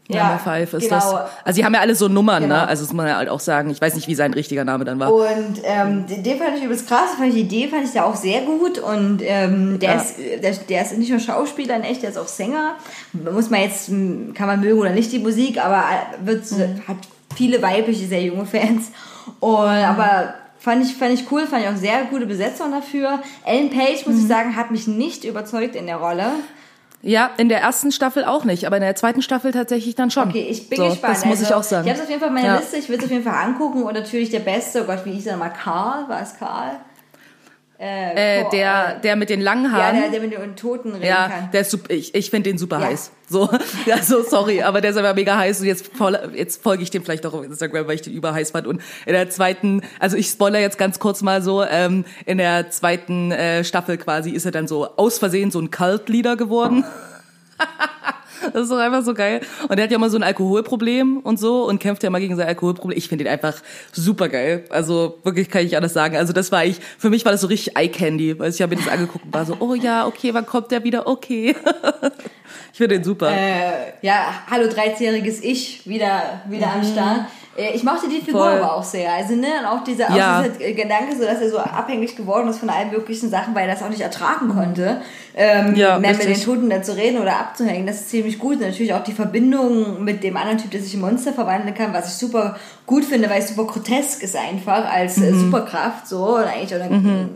Ja, Number Five ist genau. das. Also die haben ja alle so Nummern, Genau. ne? Also das muss man ja halt auch sagen. Ich weiß nicht, wie sein richtiger Name dann war. Und ähm, den fand ich übelst krass, fand ich die Idee fand ich da auch sehr gut und ähm, der, Ja. ist, der, der ist nicht nur Schauspieler, in echt, der ist auch Sänger. Muss man jetzt, m, kann man mögen oder nicht die Musik, aber äh, wird, hat viele weibliche, sehr junge Fans. Und, aber fand ich, fand ich cool, fand ich auch sehr gute Besetzung dafür. Ellen Page, muss ich sagen, hat mich nicht überzeugt in der Rolle. Ja, in der ersten Staffel auch nicht, aber in der zweiten Staffel tatsächlich dann schon. Okay, ich bin so, gespannt. Das muss also, ich auch sagen. Ich habe es auf jeden Fall auf meiner Ja. Liste, ich will es auf jeden Fall angucken und natürlich der Beste, oh Gott, wie hieß er nochmal, Karl, war es Karl? Äh, Boah, der, der mit den langen Ja, Haaren. der, der mit den Toten reden Ja, kann. der ist super, ich, ich finde den super Ja. heiß. So, ja, so sorry, aber der ist aber mega heiß und jetzt, jetzt folge ich dem vielleicht auch auf Instagram, weil ich den überheiß fand. Und in der zweiten, also ich spoiler jetzt ganz kurz mal so, ähm, in der zweiten äh, Staffel quasi ist er dann so aus Versehen so ein Cult-Leader geworden. Das ist doch einfach so geil. Und er hat ja immer so ein Alkoholproblem und so und kämpft ja immer gegen sein Alkoholproblem. Ich finde ihn einfach super geil. Also wirklich kann ich nicht anders sagen. Also das war ich, für mich war das so richtig Eye Candy, weil ich habe mir das angeguckt und war so, oh ja, okay, wann kommt der wieder? Okay. ich finde den super. Äh, ja, hallo 13-jähriges Ich wieder, wieder am Start. Äh, Ich mochte die Figur Mhm. Voll. aber auch sehr. Also, ne, und auch dieser, Ja. auch dieser Gedanke, so, dass er so abhängig geworden ist von allen möglichen Sachen, weil er das auch nicht ertragen konnte, ähm, Ja, mehr mit richtig. den Toten da zu reden oder abzuhängen. Das ist ziemlich gut. Und natürlich auch die Verbindung mit dem anderen Typ, der sich in Monster verwandeln kann, was ich super gut finde, weil es super grotesk ist einfach als äh, Mhm. Superkraft so und eigentlich oder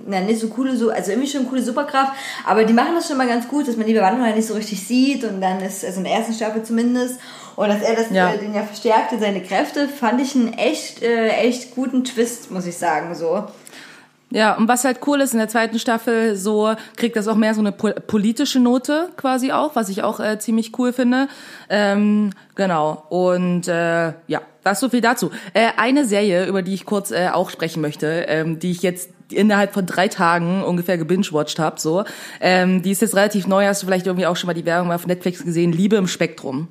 na, nicht so coole so also irgendwie schon eine coole Superkraft aber die machen das schon mal ganz gut dass man die Bewandlung halt nicht so richtig sieht und dann ist also in der ersten Staffel zumindest und dass er das Ja. äh, den ja verstärkte seine Kräfte fand ich einen echt äh, echt guten Twist muss ich sagen so Ja, und was halt cool ist, in der zweiten Staffel so kriegt das auch mehr so eine pol politische Note quasi auch, was ich auch äh, ziemlich cool finde. Ähm, genau. Und äh, ja, das so viel dazu. Äh, eine Serie, über die ich kurz äh, auch sprechen möchte, ähm, die ich jetzt innerhalb von drei Tagen ungefähr gebingewatcht habe, so, ähm, die ist jetzt relativ neu, hast du vielleicht irgendwie auch schon mal die Werbung mal auf Netflix gesehen, Liebe im Spektrum.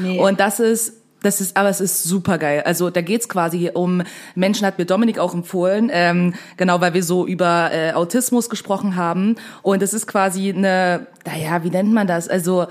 Nee. Und das ist, das ist, aber es ist super geil. Also da geht's quasi um Menschen, hat mir Dominik auch empfohlen, ähm, genau, weil wir so über äh, Autismus gesprochen haben. Und es ist quasi eine, naja, wie nennt man das? Also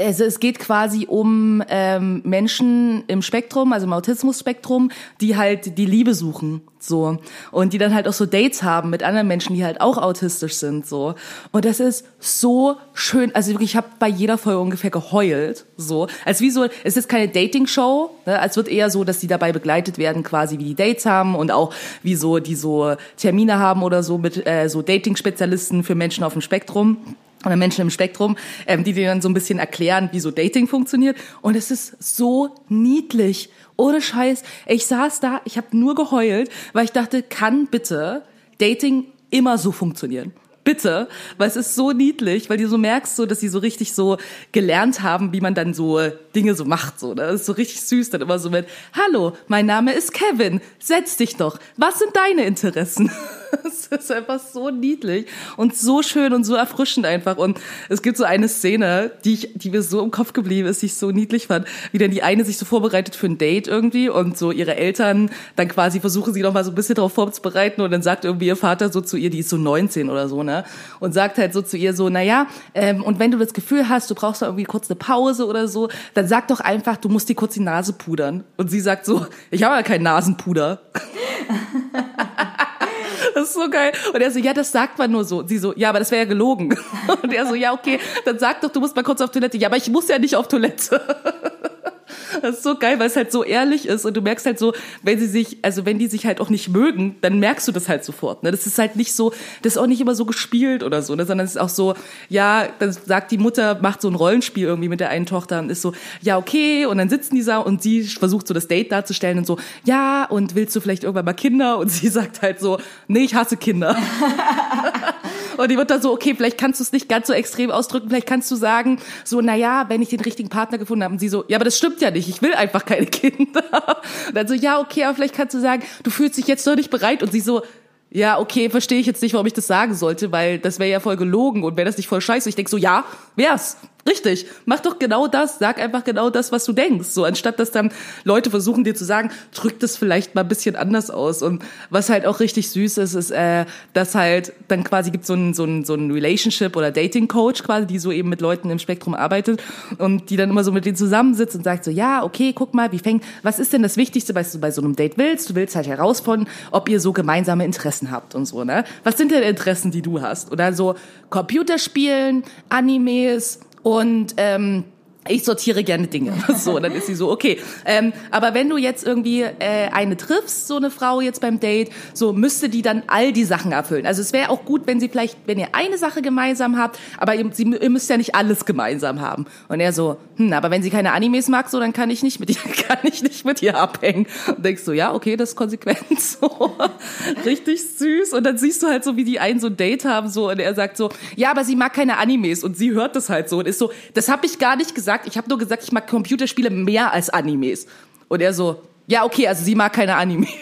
also es geht quasi um ähm, Menschen im Spektrum, also im Autismus-Spektrum, die halt die Liebe suchen, so und die dann halt auch so Dates haben mit anderen Menschen, die halt auch autistisch sind, so und das ist so schön. Also wirklich, ich habe bei jeder Folge ungefähr geheult, so als wie so. Es ist keine Dating-Show, ne? als wird eher so, dass die dabei begleitet werden, quasi wie die Dates haben und auch wie so die so Termine haben oder so mit äh, so Dating-Spezialisten für Menschen auf dem Spektrum oder Menschen im Spektrum, ähm, die dir dann so ein bisschen erklären, wie so Dating funktioniert. Und es ist so niedlich. Ohne Scheiß. Ich saß da, ich habe nur geheult, weil ich dachte, kann bitte Dating immer so funktionieren? Bitte, weil es ist so niedlich, weil du so merkst, so, dass sie so richtig so gelernt haben, wie man dann so Dinge so macht. So, ne? Das ist so richtig süß, dann immer so mit, hallo, mein Name ist Kevin, setz dich doch. Was sind deine Interessen? Es ist einfach so niedlich und so schön und so erfrischend einfach. Und es gibt so eine Szene, die, ich, die mir so im Kopf geblieben ist, die ich so niedlich fand, wie dann die eine sich so vorbereitet für ein Date irgendwie und so ihre Eltern dann quasi versuchen, sie noch so ein bisschen darauf vorzubereiten und dann sagt irgendwie ihr Vater so zu ihr, die ist so 19 oder so, ne? Und sagt halt so zu ihr so, naja, ähm, und wenn du das Gefühl hast, du brauchst da irgendwie kurz eine Pause oder so, dann sag doch einfach, du musst dir kurz die Nase pudern. Und sie sagt so, ich habe ja kein Nasenpuder. Das ist so geil. Und er so, ja, das sagt man nur so. Und sie so, ja, aber das wäre ja gelogen. Und er so, ja, okay, dann sag doch, du musst mal kurz auf Toilette. Ja, aber ich muss ja nicht auf Toilette. Das ist so geil, weil es halt so ehrlich ist und du merkst halt so, wenn sie sich, also wenn die sich halt auch nicht mögen, dann merkst du das halt sofort. Ne? Das ist halt nicht so, das ist auch nicht immer so gespielt oder so, ne? sondern es ist auch so, ja, dann sagt die Mutter, macht so ein Rollenspiel irgendwie mit der einen Tochter und ist so, ja, okay, und dann sitzen die da und sie versucht so das Date darzustellen und so, ja, und willst du vielleicht irgendwann mal Kinder? Und sie sagt halt so, nee, ich hasse Kinder. Und die wird dann so, okay, vielleicht kannst du es nicht ganz so extrem ausdrücken, vielleicht kannst du sagen, so, na ja, wenn ich den richtigen Partner gefunden habe. Und sie so, ja, aber das stimmt ja nicht, ich will einfach keine Kinder. Und dann so, ja, okay, aber vielleicht kannst du sagen, du fühlst dich jetzt noch nicht bereit. Und sie so, ja, okay, verstehe ich jetzt nicht, warum ich das sagen sollte, weil das wäre ja voll gelogen und wäre das nicht voll scheiße. Ich denk so, ja, wär's. Richtig, mach doch genau das, sag einfach genau das, was du denkst. So, anstatt dass dann Leute versuchen dir zu sagen, drück das vielleicht mal ein bisschen anders aus. Und was halt auch richtig süß ist, ist, äh, dass halt dann quasi gibt so ein so ein so ein Relationship oder Dating Coach quasi, die so eben mit Leuten im Spektrum arbeitet und die dann immer so mit denen zusammensitzt und sagt so, ja, okay, guck mal, wie fängt, was ist denn das Wichtigste, was du bei so einem Date willst? Du willst halt herausfinden, ob ihr so gemeinsame Interessen habt und so, ne? Was sind denn Interessen, die du hast? Oder so Computerspielen, Animes, und ähm, ich sortiere gerne Dinge. So, dann ist sie so, okay. Ähm, aber wenn du jetzt irgendwie äh, eine triffst, so eine Frau jetzt beim Date, so müsste die dann all die Sachen erfüllen. Also es wäre auch gut, wenn sie vielleicht, wenn ihr eine Sache gemeinsam habt, aber ihr, ihr müsst ja nicht alles gemeinsam haben. Und er so, hm, aber wenn sie keine Animes mag, so dann kann ich nicht mit ihr, kann ich nicht mit ihr abhängen. Und denkst du, ja, okay, das ist konsequent so. Richtig süß. Und dann siehst du halt so, wie die einen so ein Date haben, so, und er sagt so, ja, aber sie mag keine Animes. Und sie hört das halt so und ist so, das habe ich gar nicht gesagt. Ich habe nur gesagt, ich mag Computerspiele mehr als Animes. Und er so, ja, okay, also sie mag keine Animes.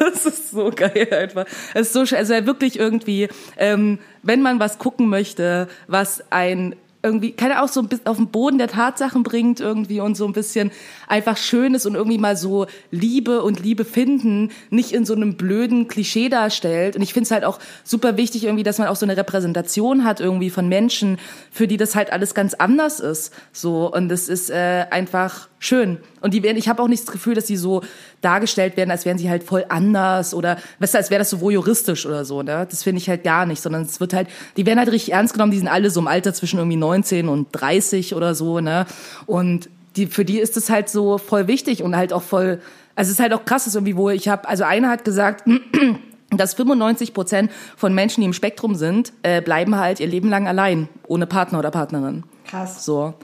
Das ist so geil einfach. Es ist so, also wirklich irgendwie, ähm, wenn man was gucken möchte, was ein irgendwie, keine auch so ein bisschen auf den Boden der Tatsachen bringt irgendwie und so ein bisschen einfach schön ist und irgendwie mal so Liebe und Liebe finden nicht in so einem blöden Klischee darstellt. Und ich finde es halt auch super wichtig irgendwie, dass man auch so eine Repräsentation hat irgendwie von Menschen, für die das halt alles ganz anders ist. So und das ist äh, einfach schön. Und die werden, ich habe auch nicht das Gefühl, dass sie so dargestellt werden, als wären sie halt voll anders oder weißt du, als wäre das so voyeuristisch oder so, ne? Das finde ich halt gar nicht, sondern es wird halt, die werden halt richtig ernst genommen, die sind alle so im Alter zwischen irgendwie 19 und 30 oder so, ne? Und die, für die ist es halt so voll wichtig und halt auch voll, also es ist halt auch krass, dass irgendwie, wo ich habe, also einer hat gesagt, dass 95 Prozent von Menschen, die im Spektrum sind, äh, bleiben halt ihr Leben lang allein, ohne Partner oder Partnerin. Krass. So.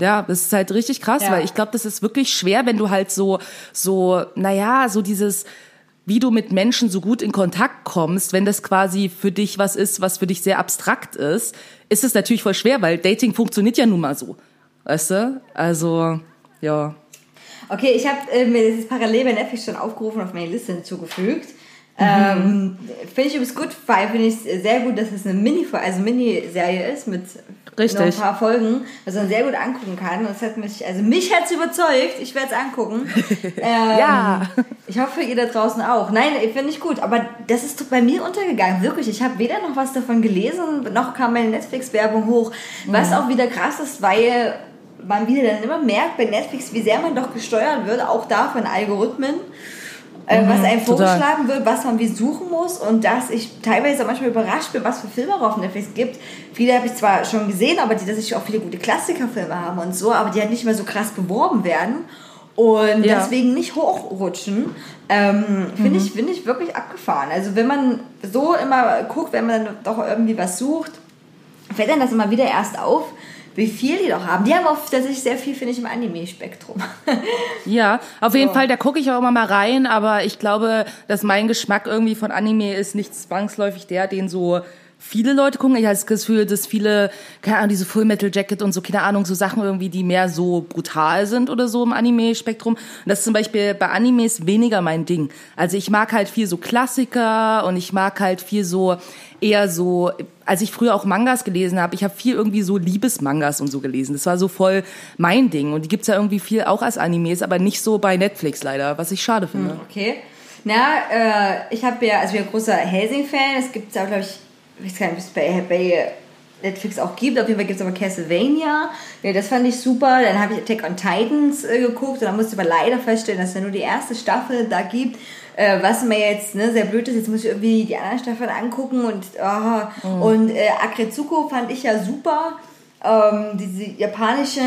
Ja, das ist halt richtig krass, Ja. weil ich glaube, das ist wirklich schwer, wenn du halt so, so, naja, so dieses, wie du mit Menschen so gut in Kontakt kommst, wenn das quasi für dich was ist, was für dich sehr abstrakt ist, ist es natürlich voll schwer, weil Dating funktioniert ja nun mal so. Weißt du? Also, ja. Okay, ich habe äh, mir das ist parallel bei Netflix schon aufgerufen und auf meine Liste hinzugefügt. Ähm, finde ich übrigens gut, weil finde ich sehr gut, dass es eine Mini, also Miniserie ist mit Richtig. ein paar Folgen, was man sehr gut angucken kann. Das hat mich, also mich hat's überzeugt. Ich werde es angucken. ähm, Ja. Ich hoffe, ihr da draußen auch. Nein, finde ich gut. Aber das ist bei mir untergegangen. Wirklich. Ich habe weder noch was davon gelesen, noch kam meine Netflix-Werbung hoch. Was auch wieder krass ist, weil man wieder dann immer merkt bei Netflix, wie sehr man doch gesteuert wird, auch da von Algorithmen. Äh, was einem Mhm, total. vorgeschlagen wird, was man wie suchen muss und dass ich teilweise manchmal überrascht bin, was für Filme auch auf Netflix gibt. Viele habe ich zwar schon gesehen, aber die, dass ich auch viele gute Klassikerfilme haben und so, aber die halt nicht mehr so krass beworben werden und Ja. deswegen nicht hochrutschen, ähm, finde ich, finde ich wirklich abgefahren. Also wenn man so immer guckt, wenn man dann doch irgendwie was sucht, fällt dann das immer wieder erst auf, wie viel die doch haben. Die haben auch tatsächlich sehr viel, finde ich, im Anime-Spektrum. Ja, auf jeden So. Fall, da gucke ich auch immer mal rein, aber ich glaube, dass mein Geschmack irgendwie von Anime ist nicht zwangsläufig der, den so viele Leute gucken. Ich habe das Gefühl, dass viele, keine Ahnung, diese Full Metal Jacket und so, keine Ahnung, so Sachen irgendwie, die mehr so brutal sind oder so im Anime-Spektrum. Und das ist zum Beispiel bei Animes weniger mein Ding. Also ich mag halt viel so Klassiker und ich mag halt viel so eher so, als ich früher auch Mangas gelesen habe, ich habe viel irgendwie so Liebesmangas und so gelesen. Das war so voll mein Ding. Und die gibt's ja irgendwie viel auch als Animes, aber nicht so bei Netflix leider, was ich schade finde. Okay. Na, äh, ich habe ja, also ich bin ein großer Helsing-Fan. Es gibt ja, glaube ich, ich weiß gar nicht, ob es bei, bei Netflix auch gibt. Auf jeden Fall gibt es aber Castlevania. Ja, das fand ich super. Dann habe ich Attack on Titans äh, geguckt und dann musste ich aber leider feststellen, dass es ja nur die erste Staffel da gibt. Äh, was mir jetzt ne, sehr blöd ist, jetzt muss ich irgendwie die anderen Staffeln angucken und, oh, und äh, Akretsuko fand ich ja super. Ähm, diese japanische,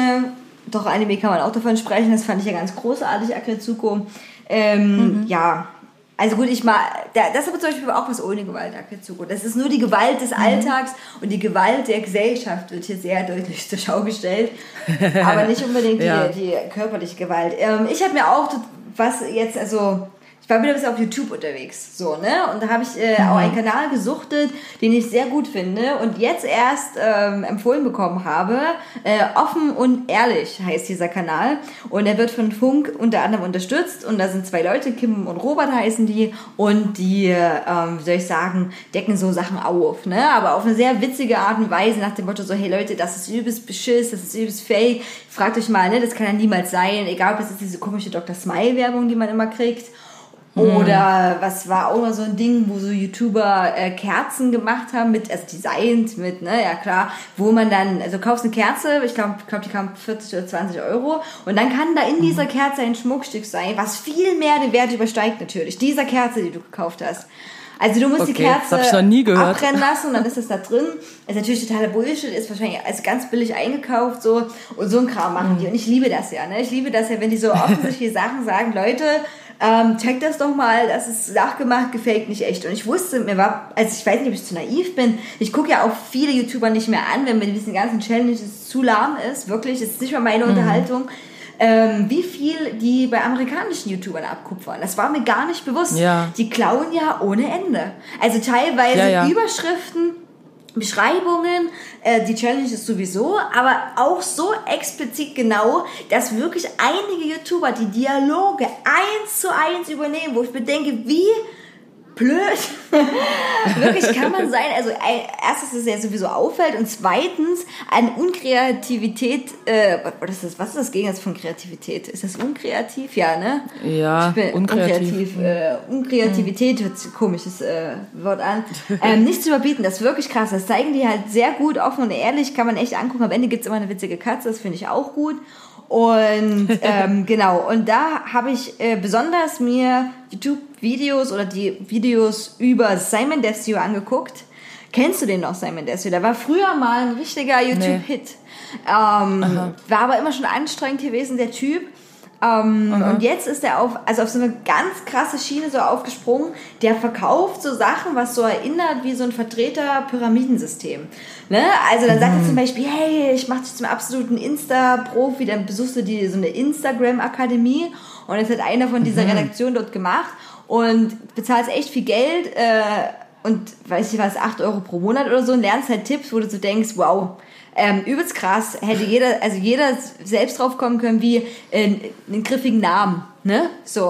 doch Anime kann man auch davon sprechen, das fand ich ja ganz großartig, Akatsuko. Ähm, Ja, also gut, ich mal, da- das ist aber zum Beispiel auch was ohne Gewalt, Akatsuko. Das ist nur die Gewalt des Alltags und die Gewalt der Gesellschaft wird hier sehr deutlich zur Schau gestellt. Aber nicht unbedingt Ja. die, die körperliche Gewalt. Ähm, ich habe mir auch was jetzt, also ich war wieder ein bisschen auf YouTube unterwegs, so, ne? Und da habe ich äh, auch einen Kanal gesuchtet, den ich sehr gut finde und jetzt erst ähm, empfohlen bekommen habe. Äh, Offen und ehrlich heißt dieser Kanal und er wird von Funk unter anderem unterstützt und da sind zwei Leute, Kim und Robert heißen die und die, ähm, wie soll ich sagen, decken so Sachen auf, ne? Aber auf eine sehr witzige Art und Weise nach dem Motto so, hey Leute, das ist übelst beschiss, das ist übelst fake. Fragt euch mal, ne? Das kann ja niemals sein, egal ob es ist diese komische Dr. Smile-Werbung, die man immer kriegt. Oder was war auch mal so ein Ding, wo so YouTuber äh, Kerzen gemacht haben, mit, also designt mit, ne, ja klar, wo man dann, also kaufst eine Kerze, ich glaube, glaub, die kam 40 oder 20 Euro. Und dann kann da in dieser Kerze ein Schmuckstück sein, was viel mehr den Wert übersteigt natürlich, dieser Kerze, die du gekauft hast. Also du musst die Okay, das Kerze abbrennen lassen und dann ist das da drin. Ist natürlich totaler Bullshit, ist wahrscheinlich also ganz billig eingekauft so. Und so ein Kram machen die. Und ich liebe das ja, ne? Ich liebe das ja, wenn die so offensichtliche Sachen sagen, Leute, ähm, check das doch mal, das ist nachgemacht, gefaked, nicht echt. Und ich wusste, mir war, also ich weiß nicht, ob ich zu naiv bin. Ich gucke ja auch viele YouTuber nicht mehr an, wenn mir diesen ganzen Challenges zu lahm ist. Wirklich, es ist nicht mal meine Mhm. Unterhaltung. Ähm, wie viel die bei amerikanischen YouTubern abkupfern. Das war mir gar nicht bewusst. Ja. Die klauen ja ohne Ende. Also teilweise Ja, ja. Überschriften, Beschreibungen, äh, die Challenge ist sowieso, aber auch so explizit genau, dass wirklich einige YouTuber die Dialoge eins zu eins übernehmen, wo ich mir denke, wie blöd wirklich kann man sein. Also erstens, dass es ja sowieso auffällt und zweitens an Unkreativität, äh, was ist das, was ist das Gegensatz von Kreativität? Ist das unkreativ? Ja, ne? Ja, unkreativ. unkreativ. Äh, Unkreativität hört sich ein komisches äh, Wort an. Ähm, nicht zu überbieten, das ist wirklich krass. Das zeigen die halt sehr gut, offen und ehrlich, kann man echt angucken. Am Ende gibt's immer eine witzige Katze, das finde ich auch gut. Und ähm, genau, und da habe ich äh, besonders mir YouTube-Videos oder die Videos über Simon Desue angeguckt. Kennst du den noch, Simon Desue? Der war früher mal ein richtiger YouTube-Hit. Ähm, war aber immer schon anstrengend gewesen, der Typ. Ähm, und jetzt ist er auf, also auf so eine ganz krasse Schiene so aufgesprungen. Der verkauft so Sachen, was so erinnert wie so ein Vertreter-Pyramidensystem. Ne? Also dann sagt er zum Beispiel, hey, ich mache dich zum absoluten Insta-Profi, dann besuchst du die, so eine Instagram-Akademie und das hat einer von dieser Redaktion dort gemacht und bezahlst echt viel Geld äh, und weiß ich was, 8 Euro pro Monat oder so und lernst halt Tipps, wo du so denkst, wow, ähm, übelst krass, hätte jeder, also jeder selbst drauf kommen können, wie äh, einen griffigen Namen, ne? So.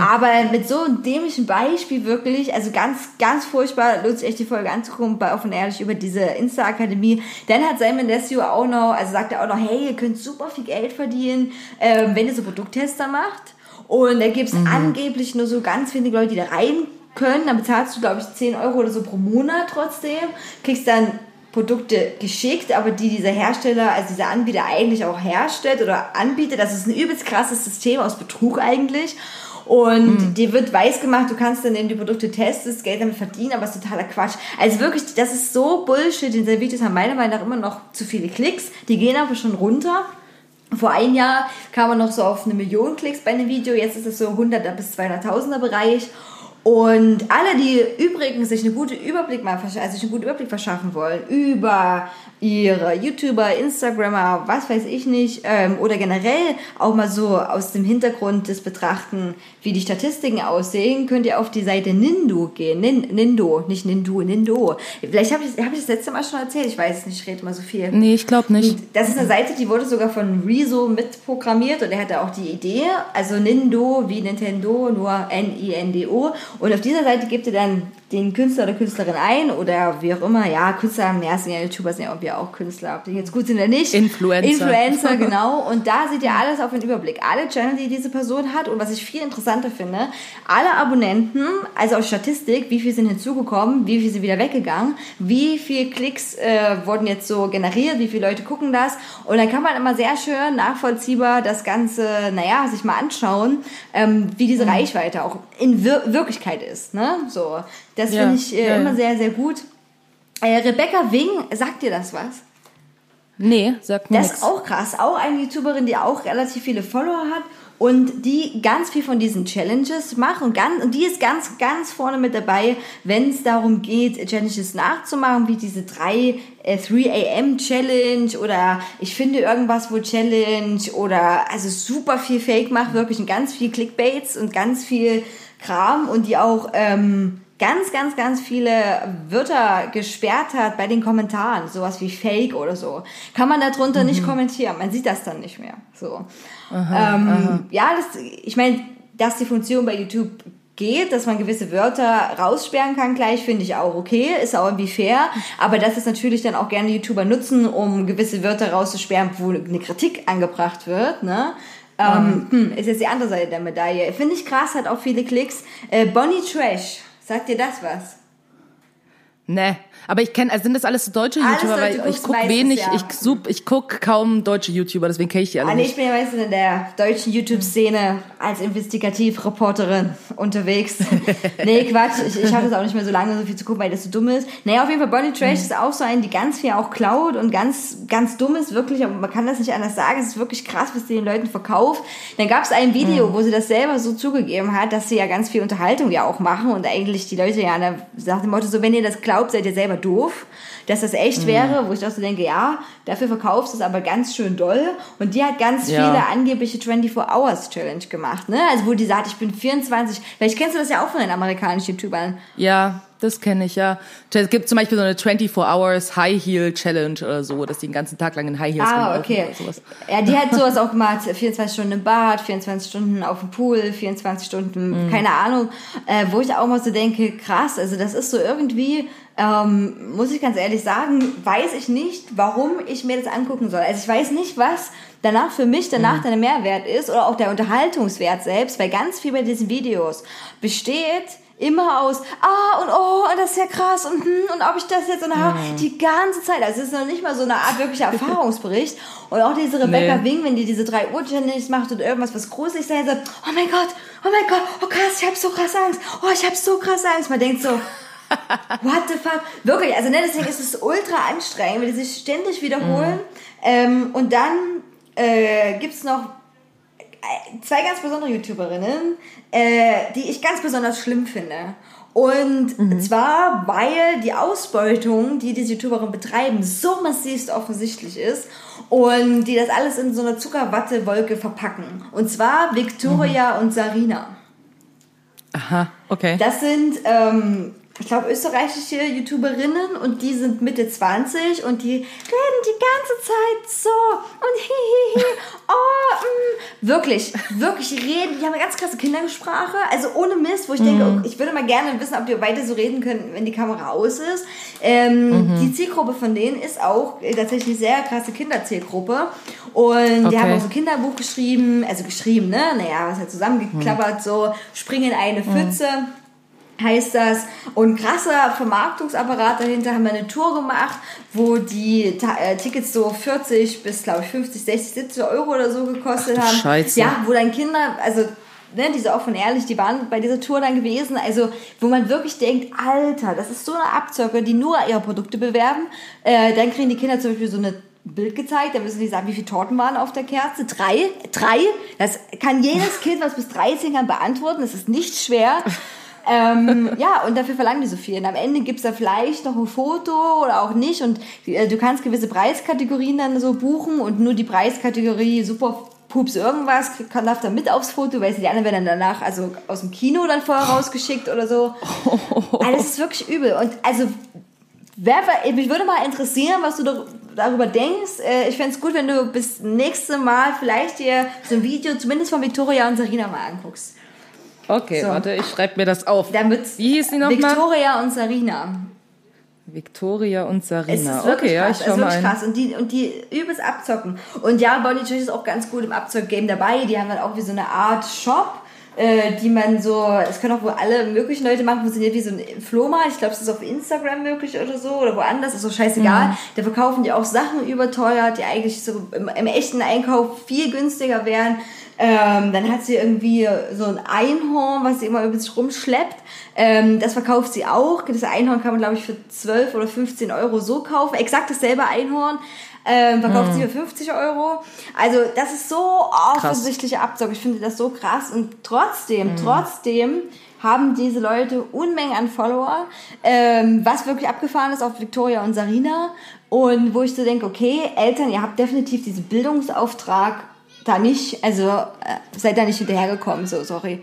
Aber mit so einem dämlichen Beispiel wirklich, also ganz, ganz furchtbar, lohnt sich echt die Folge anzugucken, bei Offen Ehrlich über diese Insta-Akademie. Dann hat Simon Desue auch noch, also sagt er auch noch, hey, ihr könnt super viel Geld verdienen, ähm, wenn ihr so Produkttester macht. Und da gibt's angeblich nur so ganz wenige Leute, die da rein können. Dann bezahlst du, glaube ich, 10 Euro oder so pro Monat trotzdem. Kriegst dann Produkte geschickt, aber die dieser Hersteller, also dieser Anbieter eigentlich auch herstellt oder anbietet. Das ist ein übelst krasses System aus Betrug eigentlich. Und dir wird weiß gemacht, du kannst dann eben die Produkte testest, Geld damit verdienen, aber es ist totaler Quatsch. Also wirklich, das ist so Bullshit. Diese Videos haben meiner Meinung nach immer noch zu viele Klicks. Die gehen aber schon runter. Vor ein Jahr kam man noch so auf eine Million Klicks bei einem Video, jetzt ist es so 100er bis 200.000er Bereich. Und alle, die übrigens sich eine gute Überblick mal, also sich einen guten Überblick verschaffen wollen über ihre YouTuber, Instagrammer, was weiß ich nicht, ähm, oder generell auch mal so aus dem Hintergrund des Betrachten, wie die Statistiken aussehen, könnt ihr auf die Seite Nindo gehen. Nin, Nindo, nicht Nindo, Nindo. Vielleicht habe ich, hab ich das letzte Mal schon erzählt, ich weiß es nicht, ich rede mal so viel. Nee, ich glaube nicht. Das ist eine Seite, die wurde sogar von Rezo mitprogrammiert und er hatte auch die Idee, also Nindo wie Nintendo, nur N-I-N-D-O. Und auf dieser Seite gebt ihr dann den Künstler oder Künstlerin ein oder wie auch immer. Ja, Künstler, mehr sind ja YouTuber, sind ja irgendwie auch Künstler, ob die jetzt gut sind oder nicht. Influencer. Influencer, genau. Und da seht ihr alles auf den Überblick. Alle Channel, die diese Person hat und was ich viel interessanter finde, alle Abonnenten, also aus Statistik, wie viel sind hinzugekommen, wie viel sind wieder weggegangen, wie viel Klicks äh, wurden jetzt so generiert, wie viele Leute gucken das. Und dann kann man immer sehr schön nachvollziehbar das Ganze, naja, sich mal anschauen, ähm, wie diese Reichweite auch in Wir Wirklichkeit ist. Ne? So, das Ja, finde ich äh, ja, immer sehr, sehr gut. Äh, Rebecca Wing, sagt dir das was? Nee, sagt mir Das nichts. ist auch krass. Auch eine YouTuberin, die auch relativ viele Follower hat und die ganz viel von diesen Challenges macht und, ganz, und die ist ganz, ganz vorne mit dabei, wenn es darum geht, Challenges nachzumachen, wie diese 3, äh, 3 AM Challenge oder ich finde irgendwas wo Challenge oder also super viel Fake macht, wirklich und ganz viel Clickbaits und ganz viel Kram und die auch ähm, ganz, ganz, ganz viele Wörter gesperrt hat bei den Kommentaren, sowas wie Fake oder so, kann man darunter nicht kommentieren. Man sieht das dann nicht mehr. So. ähm, Ja, das, ich meine, dass die Funktion bei YouTube geht, dass man gewisse Wörter raussperren kann gleich, finde ich auch okay, ist auch irgendwie fair, aber dass es natürlich dann auch gerne YouTuber nutzen, um gewisse Wörter rauszusperren, wo eine Kritik angebracht wird, ne? Ähm, hm, ist jetzt die andere Seite der Medaille. Finde ich krass, hat auch viele Klicks. Äh, Bonnie Trash, sagt dir das was? Nee, aber ich kenne, also sind das alles so deutsche Alles YouTuber, Deutsche, weil ich guckst guck meistens, wenig, ja. ich ich guck kaum deutsche YouTuber, deswegen kenne ich die alle Ah, nee, ich nicht. bin ja meistens in der deutschen YouTube-Szene als Investigativreporterin unterwegs. nee, Quatsch, ich, ich habe das auch nicht mehr so lange so viel zu gucken, weil das so dumm ist. Naja, auf jeden Fall, Bonnie Trash ist auch so eine, die ganz viel auch klaut und ganz, ganz dumm ist, wirklich, aber man kann das nicht anders sagen, es ist wirklich krass, was die den Leuten verkauft. Dann gab es ein Video, wo sie das selber so zugegeben hat, dass sie ja ganz viel Unterhaltung ja auch machen und eigentlich die Leute ja nach dem Motto so, wenn ihr das glaubt, seid ihr selber doof dass das echt wäre, wo ich auch so denke, ja, dafür verkaufst du es aber ganz schön doll. Und die hat ganz Ja. viele angebliche 24-Hours-Challenge gemacht, ne? Also wo die sagt, ich bin 24, vielleicht kennst du das ja auch von den amerikanischen YouTubern. Ja, das kenne ich, ja. Es gibt zum Beispiel so eine 24 Hours High Heel Challenge oder so, dass die den ganzen Tag lang in High Heels Ah, okay. oder sowas. Ja, die hat sowas auch gemacht. 24 Stunden im Bad, 24 Stunden auf dem Pool, 24 Stunden, Mhm. keine Ahnung. Äh, wo ich auch mal so denke, krass, also das ist so irgendwie, ähm, muss ich ganz ehrlich sagen, weiß ich nicht, warum ich mir das angucken soll. Also ich weiß nicht, was danach für mich danach Mhm. der Mehrwert ist oder auch der Unterhaltungswert selbst, weil ganz viel bei diesen Videos besteht immer aus, ah und oh, und das ist ja krass und hm, und ob ich das jetzt und ah, Mhm. die ganze Zeit. Also es ist noch nicht mal so eine Art wirklicher Erfahrungsbericht. Und auch diese Rebecca Nee. Wing, wenn die diese 3 Uhr Challenges macht und irgendwas, was gruselig sein soll, oh mein Gott, oh mein Gott, oh krass, ich hab so krass Angst, oh ich hab so krass Angst. Man denkt so, what the fuck? Wirklich, also ne, deswegen ist es ultra anstrengend, weil die sich ständig wiederholen. Ähm, und dann äh, gibt's noch äh, zwei ganz besondere YouTuberinnen, äh, die ich ganz besonders schlimm finde. Und zwar, weil die Ausbeutung, die diese YouTuberinnen betreiben, so massivst offensichtlich ist und die das alles in so einer Zuckerwattewolke verpacken. Und zwar Victoria und Sarina. Aha, okay. Das sind, ähm, ich glaube, österreichische YouTuberinnen und die sind Mitte 20 und die reden die ganze Zeit so und hihihi, oh, mm. wirklich, wirklich reden, die haben eine ganz krasse Kindersprache, also ohne Mist, wo ich denke, oh, ich würde mal gerne wissen, ob die weiter so reden können, wenn die Kamera aus ist. Ähm, Die Zielgruppe von denen ist auch äh, tatsächlich eine sehr krasse Kinderzielgruppe. Und die Okay. haben auch so ein Kinderbuch geschrieben, also geschrieben, ne, naja, was halt zusammengeklappert, so, spring in eine Pfütze heißt das. Und krasser Vermarktungsapparat dahinter haben wir eine Tour gemacht, wo die äh, Tickets so 40 bis, glaube ich, 50, 60, 70 Euro oder so gekostet Ach haben. Scheiße. Ja, wo dann Kinder, also ne, die sind auch von ehrlich, die waren bei dieser Tour dann gewesen, also wo man wirklich denkt, Alter, das ist so eine Abzocke, die nur ihre Produkte bewerben. Äh, dann kriegen die Kinder zum Beispiel so eine Bild gezeigt, dann müssen die sagen, wie viele Torten waren auf der Kerze. Drei? Drei? Das kann jedes Kind, was bis 13 kann, beantworten. Das ist nicht schwer. ähm, ja, und dafür verlangen die so viel. Und am Ende gibt's da vielleicht noch ein Foto oder auch nicht. Und äh, du kannst gewisse Preiskategorien dann so buchen und nur die Preiskategorie super Pups irgendwas kann darf dann mit aufs Foto, weil die anderen werden dann danach also aus dem Kino dann vorher rausgeschickt oder so. Also das ist wirklich übel. Und also Wer, mich würde mal interessieren, was du dar- darüber denkst. Äh, Ich fände es gut, wenn du bis nächste Mal vielleicht dir so ein Video zumindest von Victoria und Sarina mal anguckst. Okay, So. warte, ich schreibe mir das auf. Damit Wie hieß die nochmal? Victoria und Sarina. Victoria und Es Sarina. Okay, ja, ich krass, es schau ist mal wirklich ein. krass. Und die, und die übelst abzocken. Und ja, Bonnie Trash ist auch ganz gut im Abzock-Game dabei. Die haben dann auch wie so eine Art Shop, äh, die man so, das können auch wohl alle möglichen Leute machen, funktioniert wie so ein Flohmarkt. Ich glaube, es ist auf Instagram möglich oder so oder woanders, ist so scheißegal. Mhm. Da verkaufen die auch Sachen überteuert, die eigentlich so im, im echten Einkauf viel günstiger wären. Ähm, dann hat sie irgendwie so ein Einhorn, was sie immer über sich rumschleppt. Ähm, das verkauft sie auch. Das Einhorn kann man, glaube ich, für 12 oder 15 Euro so kaufen. Exakt dasselbe Einhorn. ähm, verkauft sie für 50 Euro. Also das ist so offensichtliche Abzug. Ich finde das so krass und trotzdem, trotzdem haben diese Leute Unmengen an Follower, ähm, was wirklich abgefahren ist auf Victoria und Sarina und wo ich so denke, okay, Eltern, ihr habt definitiv diesen Bildungsauftrag da nicht, also äh, seid da nicht hinterhergekommen, so sorry.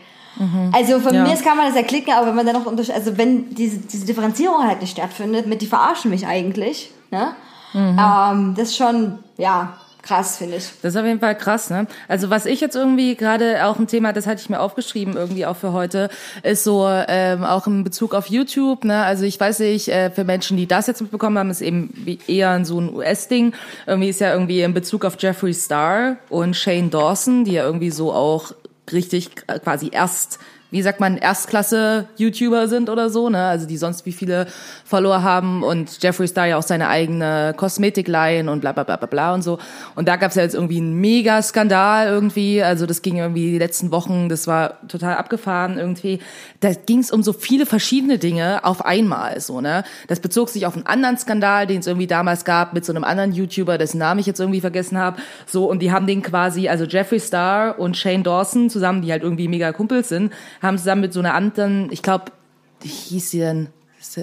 Also von Ja. mir aus kann man das erklicken, aber wenn man dann noch unter also wenn diese, diese Differenzierung halt nicht stattfindet, mit die verarschen mich eigentlich, ne? Ähm, das ist schon, ja, krass, finde ich. Das ist auf jeden Fall krass, ne? Also was ich jetzt irgendwie gerade auch ein Thema, das hatte ich mir aufgeschrieben irgendwie auch für heute, ist so ähm, auch in Bezug auf YouTube, ne? Also ich weiß nicht, äh, für Menschen, die das jetzt mitbekommen haben, ist eben eher so ein US-Ding. Irgendwie ist ja irgendwie in Bezug auf Jeffree Star und Shane Dawson, die ja irgendwie so auch richtig quasi erst wie sagt man, Erstklasse-YouTuber sind oder so, ne? Also die sonst wie viele Follower haben und Jeffree Star ja auch seine eigene Kosmetikline und bla bla bla bla bla und so. Und da gab's ja jetzt irgendwie einen Mega-Skandal irgendwie. Also das ging irgendwie die letzten Wochen, das war total abgefahren irgendwie. Da ging's um so viele verschiedene Dinge auf einmal, so, ne? Das bezog sich auf einen anderen Skandal, den es irgendwie damals gab mit so einem anderen YouTuber, dessen Namen ich jetzt irgendwie vergessen habe. So, und die haben den quasi, also Jeffree Star und Shane Dawson zusammen, die halt irgendwie mega Kumpels sind, haben zusammen mit so einer anderen, ich glaube, wie hieß sie denn?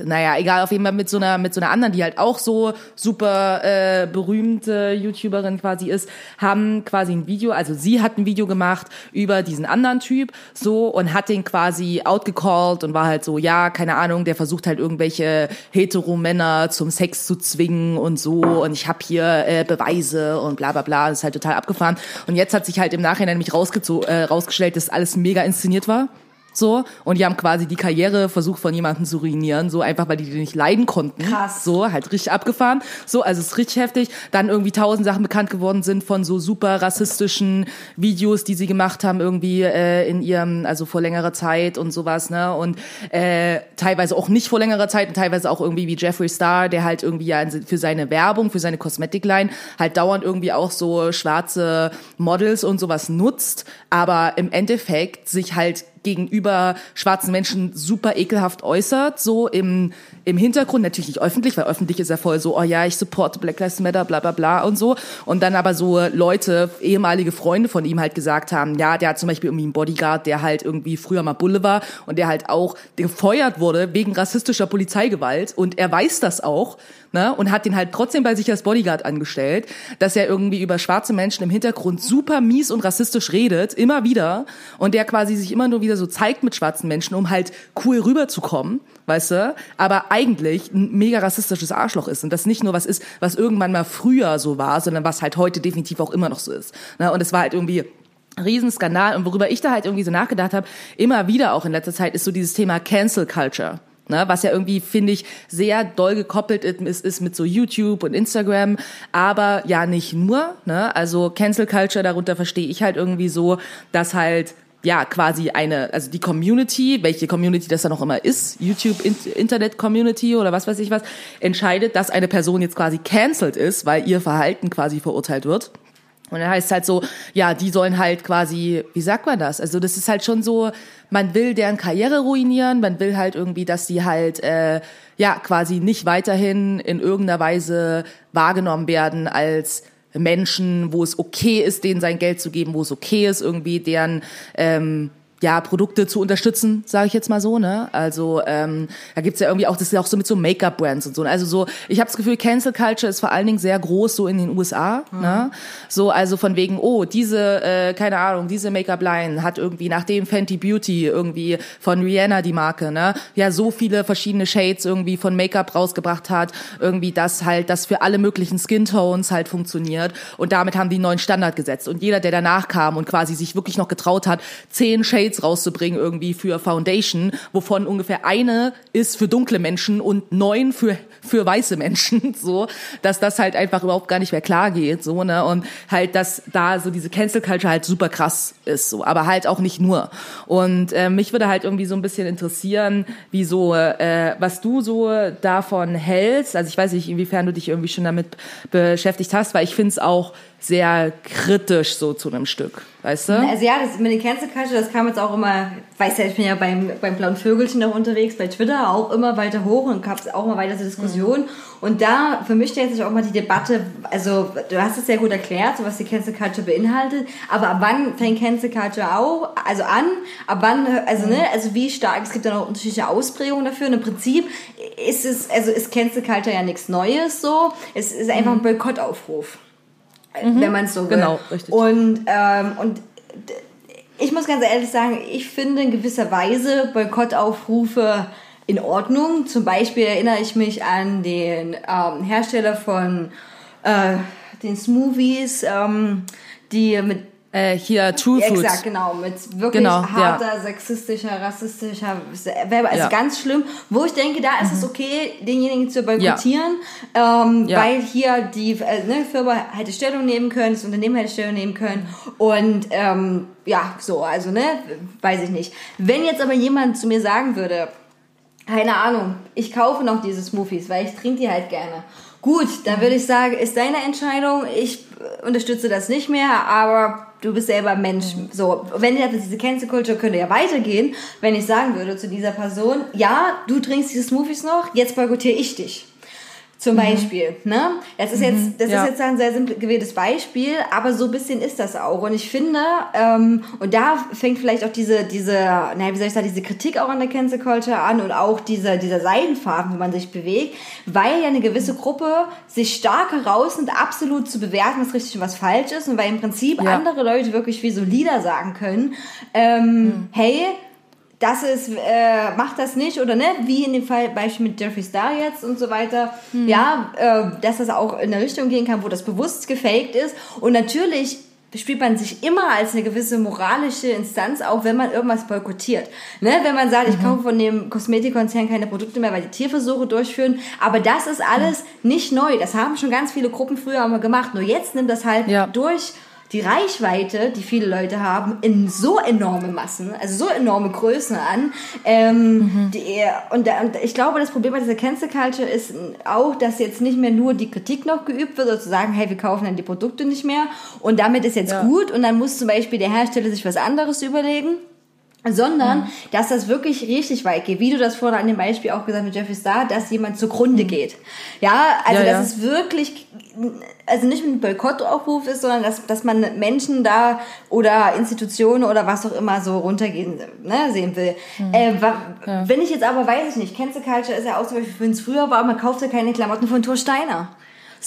Naja, egal, auf jeden Fall mit so einer, mit so einer anderen, die halt auch so super äh, berühmte YouTuberin quasi ist, haben quasi ein Video, also sie hat ein Video gemacht über diesen anderen Typ, so, und hat den quasi outgecallt und war halt so, ja, keine Ahnung, der versucht halt irgendwelche Hetero-Männer zum Sex zu zwingen und so, und ich habe hier äh, Beweise und bla bla bla, das ist halt total abgefahren. Und jetzt hat sich halt im Nachhinein nämlich rausgezo äh, rausgestellt, dass alles mega inszeniert war. So, und die haben quasi die Karriere versucht von jemandem zu ruinieren, so einfach, weil die die nicht leiden konnten. Krass. So, halt richtig abgefahren. So, also es ist richtig heftig. Dann irgendwie tausend Sachen bekannt geworden sind von so super rassistischen Videos, die sie gemacht haben, irgendwie äh, in ihrem, also vor längerer Zeit und sowas, ne? Und äh, teilweise auch nicht vor längerer Zeit und teilweise auch irgendwie wie Jeffree Star, der halt irgendwie ja für seine Werbung, für seine Kosmetikline halt dauernd irgendwie auch so schwarze Models und sowas nutzt, aber im Endeffekt sich halt gegenüber schwarzen Menschen super ekelhaft äußert, so im, im Hintergrund, natürlich nicht öffentlich, weil öffentlich ist ja voll so, oh ja, ich supporte Black Lives Matter, bla bla bla und so. Und dann aber so Leute, ehemalige Freunde von ihm halt gesagt haben, ja, der hat zum Beispiel irgendwie einen Bodyguard, der halt irgendwie früher mal Bulle war und der halt auch gefeuert wurde wegen rassistischer Polizeigewalt und er weiß das auch, ne, und hat den halt trotzdem bei sich als Bodyguard angestellt, dass er irgendwie über schwarze Menschen im Hintergrund super mies und rassistisch redet, immer wieder, und der quasi sich immer nur wieder so zeigt mit schwarzen Menschen, um halt cool rüberzukommen, weißt du, aber eigentlich ein mega rassistisches Arschloch ist und das nicht nur was ist, was irgendwann mal früher so war, sondern was halt heute definitiv auch immer noch so ist. Ne? Und es war halt irgendwie Riesenskandal und worüber ich da halt irgendwie so nachgedacht habe, immer wieder auch in letzter Zeit, ist so dieses Thema Cancel Culture. Ne, was ja irgendwie, finde ich, sehr doll gekoppelt ist, ist mit so YouTube und Instagram, aber ja nicht nur. Ne? Also Cancel Culture, darunter verstehe ich halt irgendwie so, dass halt ja quasi eine, also die Community, welche Community das dann auch immer ist, YouTube, Internet Community oder was weiß ich was, entscheidet, dass eine Person jetzt quasi cancelled ist, weil ihr Verhalten quasi verurteilt wird. Und dann heißt es halt so, ja, die sollen halt quasi, wie sagt man das? Also das ist halt schon so, man will deren Karriere ruinieren, man will halt irgendwie, dass die halt äh, ja quasi nicht weiterhin in irgendeiner Weise wahrgenommen werden als Menschen, wo es okay ist, denen sein Geld zu geben, wo es okay ist, irgendwie deren ähm, ja, Produkte zu unterstützen, sage ich jetzt mal so, ne? Also ähm, da gibt's ja irgendwie auch, das ist ja auch so mit so Make-up-Brands und so. Also so, ich habe das Gefühl, Cancel Culture ist vor allen Dingen sehr groß so in den USA, ne? So, also von wegen, oh, diese, äh, keine Ahnung, diese Make-up-Line hat irgendwie, nachdem Fenty Beauty irgendwie von Rihanna die Marke, ne? Ja, so viele verschiedene Shades irgendwie von Make-up rausgebracht hat, irgendwie das halt, das für alle möglichen Skin-Tones halt funktioniert und damit haben die einen neuen Standard gesetzt und jeder, der danach kam und quasi sich wirklich noch getraut hat, zehn Shades rauszubringen irgendwie für Foundation, wovon ungefähr eine ist für dunkle Menschen und neun für für weiße Menschen, so, dass das halt einfach überhaupt gar nicht mehr klar geht, so, ne, und halt, dass da so diese Cancel Culture halt super krass ist, so, aber halt auch nicht nur. Und äh, mich würde halt irgendwie so ein bisschen interessieren, wie so, äh, was du so davon hältst. Also ich weiß nicht, inwiefern du dich irgendwie schon damit beschäftigt hast, weil ich finde es auch sehr kritisch so zu einem Stück. weißt du? Also ja, das mit den Cancel Culture, das kam jetzt auch immer, weiß ja, ich bin ja beim, beim blauen Vögelchen noch unterwegs, bei Twitter auch immer weiter hoch und gab es auch mal weiter zur Diskussion. Mhm. Und da für mich stellt sich auch mal die Debatte, also du hast es sehr gut erklärt, so was die Cancel Culture beinhaltet, aber ab wann fängt Cancel Culture auch, also an, ab wann, also ne, also wie stark, es gibt ja noch unterschiedliche Ausprägungen dafür und im Prinzip ist es, also ist Cancel Culture ja nichts Neues so, es ist einfach ein Boykottaufruf wenn man es so will. Genau, richtig. Und, ähm, und ich muss ganz ehrlich sagen, ich finde in gewisser Weise Boykottaufrufe in Ordnung. Zum Beispiel erinnere ich mich an den ähm, Hersteller von äh, den Smoothies, ähm, die mit Äh, hier True Foods. Exakt, genau, mit wirklich Genau, harter, sexistischer, rassistischer Werbe, also Ja. Mhm. ganz schlimm, wo ich denke, da ist es okay, denjenigen zu boykottieren, ähm, Ja. weil hier die äh, ne, Firma hätte Stellung nehmen können, das Unternehmen hätte Stellung nehmen können und ähm, ja, so, also ne, weiß ich nicht. Wenn jetzt aber jemand zu mir sagen würde, keine Ahnung, ich kaufe noch diese Smoothies, weil ich trinke die halt gerne. Gut, dann würde ich sagen, ist deine Entscheidung, ich äh, unterstütze das nicht mehr, aber du bist selber Mensch. So, wenn jetzt diese Cancel Culture könnte ja weitergehen, wenn ich sagen würde zu dieser Person, ja, du trinkst diese Smoothies noch, jetzt boykottiere ich dich. Zum Beispiel, ne? Das ist jetzt, das ja. ist jetzt ein sehr simpel gewähltes Beispiel, aber so ein bisschen ist das auch. Und ich finde, ähm, und da fängt vielleicht auch diese, diese, naja, wie soll ich sagen, diese Kritik auch an der Cancel Culture an und auch dieser, dieser Seidenfaden, wo man sich bewegt, weil ja eine gewisse Gruppe sich stark herausnimmt, absolut zu bewerten, was richtig und was falsch ist und weil im Prinzip Ja. andere Leute wirklich wie so Lieder sagen können, ähm, hey, das ist, äh, macht das nicht oder ne, wie in dem Fall Beispiel mit Jeffree Star jetzt und so weiter. Ja, äh, dass das auch in eine Richtung gehen kann, wo das bewusst gefaked ist. Und natürlich spielt man sich immer als eine gewisse moralische Instanz auf, wenn man irgendwas boykottiert. Ne? Wenn man sagt, ich kaufe von dem Kosmetikkonzern keine Produkte mehr, weil die Tierversuche durchführen. Aber das ist alles nicht neu. Das haben schon ganz viele Gruppen früher mal gemacht. Nur jetzt nimmt das halt Ja. durch die Reichweite, die viele Leute haben, in so enorme Massen, also so enorme Größen an. Ähm, die, und, und ich glaube, das Problem bei dieser Cancel Culture ist auch, dass jetzt nicht mehr nur die Kritik noch geübt wird, sozusagen, hey, wir kaufen dann die Produkte nicht mehr und damit ist jetzt Ja. gut und dann muss zum Beispiel der Hersteller sich was anderes überlegen sondern Mhm. dass das wirklich richtig weit geht, wie du das vorhin an dem Beispiel auch gesagt mit Jeffree Star, dass jemand zugrunde geht. Ja, also Mhm. Ja, dass ja. es wirklich, also nicht ein Boykottaufruf ist, sondern dass, dass man Menschen da oder Institutionen oder was auch immer so runtergehen ne, sehen will. Mhm. Äh, wa- Wenn ich jetzt aber, weiß ich nicht, Cancel Culture ist ja auch zum Beispiel, wenn es früher war, man kaufte keine Klamotten von Thor Steiner.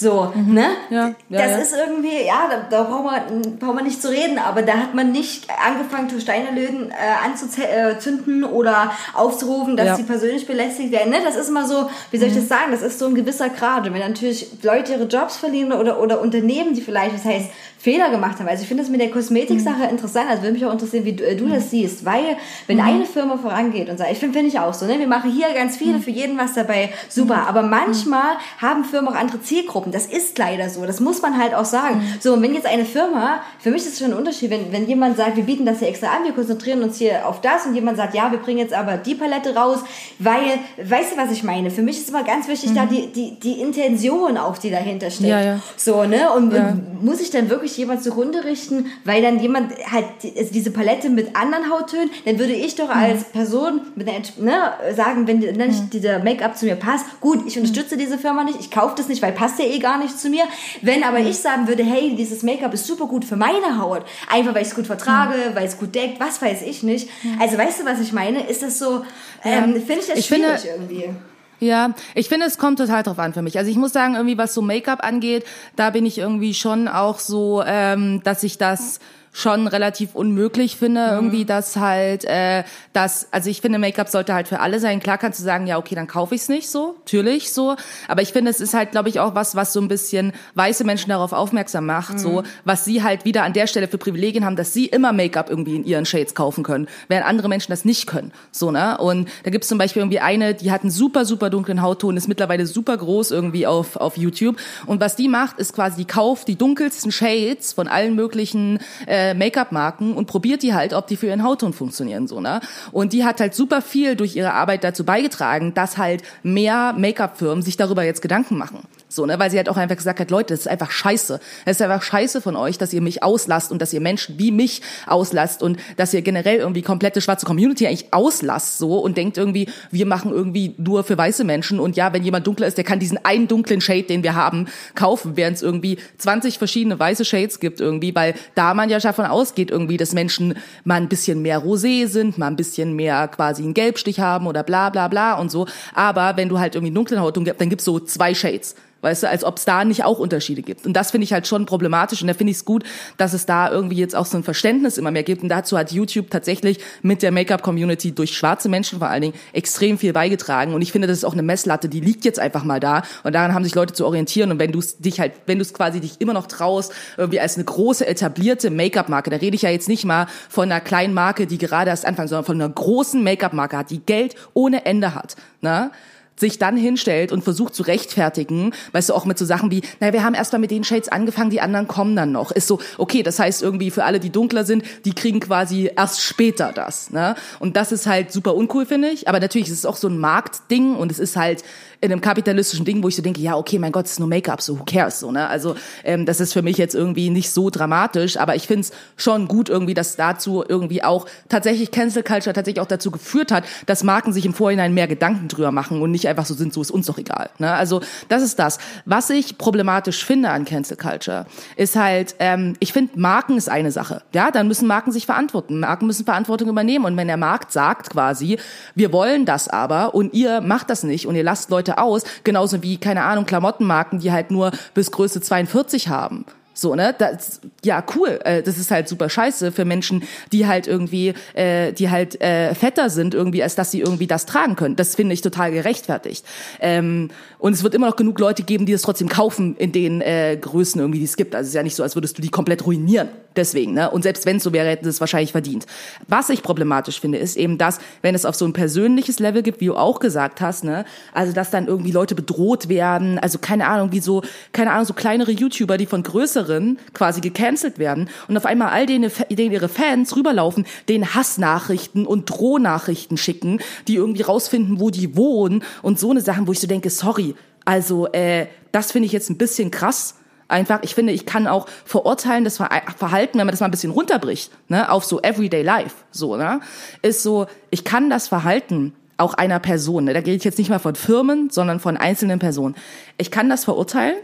So, ne? Mhm. Ja, ja, das ja. ist irgendwie, ja, da, da braucht, man, braucht man nicht zu reden, aber da hat man nicht angefangen, Thor Steinerlöden äh, anzuzünden oder aufzurufen, dass Ja. sie persönlich belästigt werden. Ne? Das ist immer so, wie soll ich das sagen, das ist so ein gewisser Grad. Und wenn natürlich Leute ihre Jobs verlieren oder, oder Unternehmen, die vielleicht, das heißt, Fehler gemacht haben. Also ich finde das mit der Kosmetiksache interessant. Also würde mich auch interessieren, wie du, äh, du das siehst. Weil, wenn eine Firma vorangeht und sagt, ich finde finde ich auch so, ne? wir machen hier ganz viele, für jeden was dabei, super. Aber manchmal haben Firmen auch andere Zielgruppen. Das ist leider so. Das muss man halt auch sagen. So, und wenn jetzt eine Firma, für mich ist es schon ein Unterschied, wenn, wenn jemand sagt, wir bieten das hier extra an, wir konzentrieren uns hier auf das und jemand sagt, ja, wir bringen jetzt aber die Palette raus, weil, weißt du, was ich meine? Für mich ist immer ganz wichtig, da die, die, die Intention auch, die dahinter steckt. Ja, ja. So, ne? Und, Ja. und muss ich dann wirklich jemand zugrunde richten, weil dann jemand halt also diese Palette mit anderen Hauttönen, dann würde ich doch als Person mit einer, ne, sagen, wenn nicht dieser Make-up zu mir passt, gut, ich unterstütze diese Firma nicht, ich kaufe das nicht, weil passt ja eh gar nicht zu mir. Wenn aber ich sagen würde, hey, dieses Make-up ist super gut für meine Haut, einfach weil ich es gut vertrage, weil es gut deckt, was weiß ich nicht. Also weißt du, was ich meine? Ist das so, ähm, finde ich das Ich schwierig finde- irgendwie. Ja, ich finde, es kommt total drauf an für mich. Also ich muss sagen, irgendwie was so Make-up angeht, da bin ich irgendwie schon auch so, ähm, dass ich das schon relativ unmöglich finde, irgendwie, dass halt, äh, das, also ich finde, Make-up sollte halt für alle sein. Klar kannst du sagen, ja, okay, dann kaufe ich es nicht so, natürlich so. Aber ich finde, es ist halt, glaube ich, auch was, was so ein bisschen weiße Menschen darauf aufmerksam macht, so, was sie halt wieder an der Stelle für Privilegien haben, dass sie immer Make-up irgendwie in ihren Shades kaufen können, während andere Menschen das nicht können, so, ne? Und da gibt's zum Beispiel irgendwie eine, die hat einen super, super dunklen Hautton, ist mittlerweile super groß irgendwie auf, auf YouTube. Und was die macht, ist quasi, die kauft die dunkelsten Shades von allen möglichen äh, Make-up-Marken und probiert die halt, ob die für ihren Hautton funktionieren, so, ne? Und die hat halt super viel durch ihre Arbeit dazu beigetragen, dass halt mehr Make-up-Firmen sich darüber jetzt Gedanken machen. So, ne? Weil sie halt auch einfach gesagt hat, Leute, das ist einfach scheiße. Es ist einfach scheiße von euch, dass ihr mich auslasst und dass ihr Menschen wie mich auslasst und dass ihr generell irgendwie komplette schwarze Community eigentlich auslasst so und denkt irgendwie, wir machen irgendwie nur für weiße Menschen und ja, wenn jemand dunkler ist, der kann diesen einen dunklen Shade, den wir haben, kaufen, während es irgendwie 20 verschiedene weiße Shades gibt irgendwie, weil da man ja davon ausgeht irgendwie, dass Menschen mal ein bisschen mehr rosé sind, mal ein bisschen mehr quasi einen Gelbstich haben oder bla bla bla und so. Aber wenn du halt irgendwie dunklen gibst, dann gibt's so zwei Shades. Weißt du, als ob es da nicht auch Unterschiede gibt. Und das finde ich halt schon problematisch. Und da finde ich es gut, dass es da irgendwie jetzt auch so ein Verständnis immer mehr gibt. Und dazu hat YouTube tatsächlich mit der Make-up-Community durch schwarze Menschen vor allen Dingen extrem viel beigetragen. Und ich finde, das ist auch eine Messlatte, die liegt jetzt einfach mal da. Und daran haben sich Leute zu orientieren. Und wenn du dich halt, wenn du es quasi dich immer noch traust, irgendwie als eine große etablierte Make-up-Marke, da rede ich ja jetzt nicht mal von einer kleinen Marke, die gerade erst anfängt, sondern von einer großen Make-up-Marke hat, die Geld ohne Ende hat. Ne? Sich dann hinstellt und versucht zu rechtfertigen, weißt du, auch mit so Sachen wie, naja, wir haben erst mal mit den Shades angefangen, die anderen kommen dann noch. Ist so, okay, das heißt irgendwie für alle, die dunkler sind, die kriegen quasi erst später das. Ne? Und das ist halt super uncool, finde ich. Aber natürlich ist es auch so ein Marktding und es ist halt in einem kapitalistischen Ding, wo ich so denke, ja, okay, mein Gott, es ist nur Make-up, so who cares, so, ne? Also ähm, das ist für mich jetzt irgendwie nicht so dramatisch, aber ich find's schon gut irgendwie, dass dazu irgendwie auch tatsächlich Cancel Culture tatsächlich auch dazu geführt hat, dass Marken sich im Vorhinein mehr Gedanken drüber machen und nicht einfach so sind, so ist uns doch egal. Ne? Also das ist das. Was ich problematisch finde an Cancel Culture, ist halt, ähm, ich finde, Marken ist eine Sache. Ja, dann müssen Marken sich verantworten. Marken müssen Verantwortung übernehmen. Und wenn der Markt sagt quasi, wir wollen das aber und ihr macht das nicht und ihr lasst Leute aus, genauso wie, keine Ahnung, Klamottenmarken, die halt nur bis Größe 42 haben. So, ne? Das, ja, cool. Äh, das ist halt super scheiße für Menschen, die halt irgendwie, äh, die halt äh, fetter sind, irgendwie, als dass sie irgendwie das tragen können. Das finde ich total gerechtfertigt. Ähm, und es wird immer noch genug Leute geben, die das trotzdem kaufen in den äh, Größen irgendwie, die es gibt. Also es ist ja nicht so, als würdest du die komplett ruinieren. Deswegen, ne? Und selbst wenn es so wäre, hätten sie es wahrscheinlich verdient. Was ich problematisch finde, ist eben das, wenn es auf so ein persönliches Level gibt, wie du auch gesagt hast, ne? Also dass dann irgendwie Leute bedroht werden, also keine Ahnung, wie so, keine Ahnung, so kleinere YouTuber, die von größeren quasi gecancelt werden und auf einmal all denen, denen ihre Fans rüberlaufen, den Hassnachrichten und Drohnachrichten schicken, die irgendwie rausfinden, wo die wohnen und so eine Sachen, wo ich so denke, sorry, also äh, das finde ich jetzt ein bisschen krass. Einfach, ich finde, ich kann auch verurteilen, das Verhalten, wenn man das mal ein bisschen runterbricht, ne, auf so Everyday Life, so, ne, ist so, ich kann das Verhalten auch einer Person, ne, da gehe ich jetzt nicht mal von Firmen, sondern von einzelnen Personen. Ich kann das verurteilen,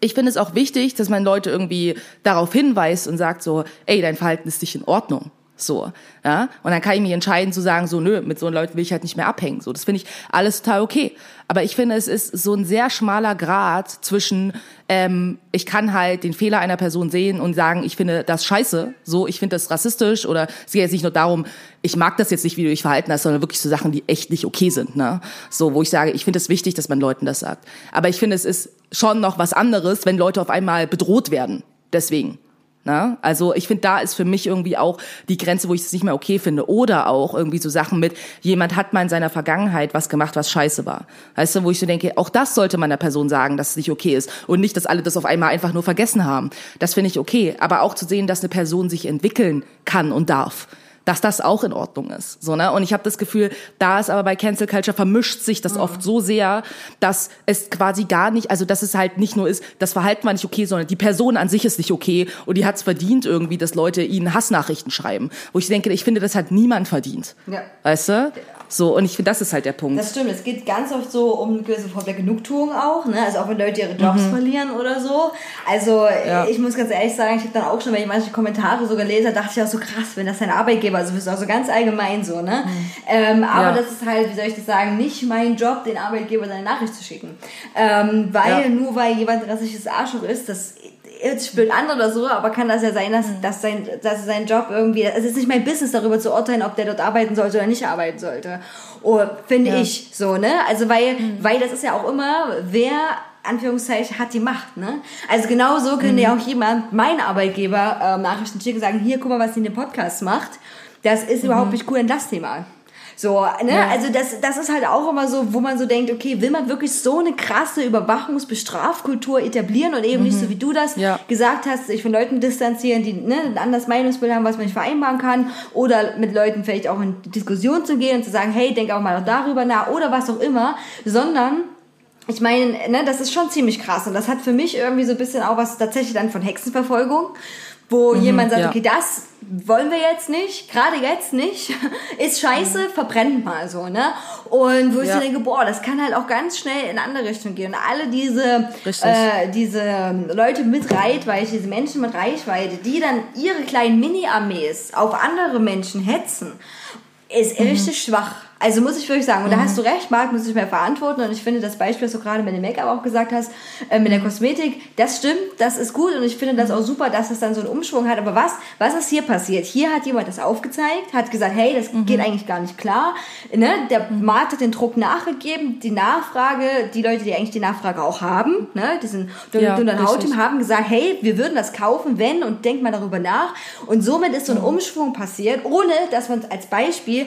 ich finde es auch wichtig, dass man Leute irgendwie darauf hinweist und sagt so, ey, dein Verhalten ist nicht in Ordnung. So, ja. Und dann kann ich mich entscheiden zu sagen, so, nö, mit so Leuten will ich halt nicht mehr abhängen. So, das finde ich alles total okay. Aber ich finde, es ist so ein sehr schmaler Grad zwischen, ähm, ich kann halt den Fehler einer Person sehen und sagen, ich finde das scheiße, so, ich finde das rassistisch oder es geht jetzt nicht nur darum, ich mag das jetzt nicht, wie du dich verhalten hast, sondern wirklich so Sachen, die echt nicht okay sind, ne? So, wo ich sage, ich finde es wichtig, dass man Leuten das sagt. Aber ich finde, es ist schon noch was anderes, wenn Leute auf einmal bedroht werden. Deswegen. Na? Also ich finde, da ist für mich irgendwie auch die Grenze, wo ich es nicht mehr okay finde. Oder auch irgendwie so Sachen mit, jemand hat mal in seiner Vergangenheit was gemacht, was scheiße war. Weißt du, wo ich so denke, auch das sollte man der Person sagen, dass es nicht okay ist. Und nicht, dass alle das auf einmal einfach nur vergessen haben. Das finde ich okay. Aber auch zu sehen, dass eine Person sich entwickeln kann und darf dass das auch in Ordnung ist. So, ne? Und ich habe das Gefühl, da ist aber bei Cancel Culture vermischt sich das oft so sehr, dass es quasi gar nicht, also dass es halt nicht nur ist, das Verhalten war nicht okay, sondern die Person an sich ist nicht okay und die hat es verdient irgendwie, dass Leute ihnen Hassnachrichten schreiben. Wo ich denke, ich finde, das hat niemand verdient. Ja. Weißt du? So, und ich finde, das ist halt der Punkt. Das stimmt, es geht ganz oft so um eine gewisse Form der Genugtuung auch, ne? Also auch wenn Leute ihre Jobs verlieren oder so. Also Ja. ich muss ganz ehrlich sagen, ich habe dann auch schon, wenn ich manche Kommentare so gelesen habe, dachte ich auch so krass, wenn das dein Arbeitgeber, also ist auch so ganz allgemein so, ne? Ähm, aber Ja. das ist halt, wie soll ich das sagen, nicht mein Job, den Arbeitgeber seine Nachricht zu schicken. Ähm, weil Ja. nur weil jemand ein rassistisches Arschloch ist, das jetzt spürt an oder so, aber kann das ja sein, dass, dass, sein, dass sein Job irgendwie, es ist nicht mein Business darüber zu urteilen, ob der dort arbeiten sollte oder nicht arbeiten sollte. Oh, finde Ja. ich so, ne? Also weil, weil das ist ja auch immer, wer Anführungszeichen hat die Macht, ne? Also genau so könnte ja auch jemand, mein Arbeitgeber, ähm, Nachrichten schicken sagen, hier, guck mal, was die in dem Podcast macht. Das ist überhaupt nicht cool in das Thema. So, ne? Ja. Also das, das ist halt auch immer so, wo man so denkt, okay, will man wirklich so eine krasse Überwachungsbestrafkultur etablieren und eben nicht so, wie du das Ja. gesagt hast, sich von Leuten distanzieren, die ne, ein anderes Meinungsbild haben, was man nicht vereinbaren kann, oder mit Leuten vielleicht auch in Diskussion zu gehen und zu sagen, hey, denk auch mal noch darüber nach, oder was auch immer, sondern ich meine, ne, das ist schon ziemlich krass und das hat für mich irgendwie so ein bisschen auch was tatsächlich dann von Hexenverfolgung, wo jemand sagt, ja. okay, das wollen wir jetzt nicht, gerade jetzt nicht, ist scheiße, verbrennt mal so, ne? Und wo ich Ja. denke, boah, das kann halt auch ganz schnell in andere Richtung gehen. Und alle diese, äh, diese Leute mit Reichweite, diese Menschen mit Reichweite, die dann ihre kleinen Mini-Armees auf andere Menschen hetzen, ist Mhm. richtig schwach. Also muss ich wirklich sagen, und da hast du recht, Marc muss sich mehr verantworten und ich finde das Beispiel, was du gerade mit dem Make-up auch gesagt hast, äh, mit der Mhm. Kosmetik, das stimmt, das ist gut und ich finde das auch super, dass es dann so einen Umschwung hat, aber was, was ist hier passiert? Hier hat jemand das aufgezeigt, hat gesagt, hey, das Mhm. geht eigentlich gar nicht klar, ne? der Markt hat den Druck nachgegeben, die Nachfrage, die Leute, die eigentlich die Nachfrage auch haben, ne? diesen Ja, Dünn- Dünn- Hautteam haben gesagt, hey, wir würden das kaufen, wenn und denkt mal darüber nach und somit ist so Mhm. ein Umschwung passiert, ohne dass man als Beispiel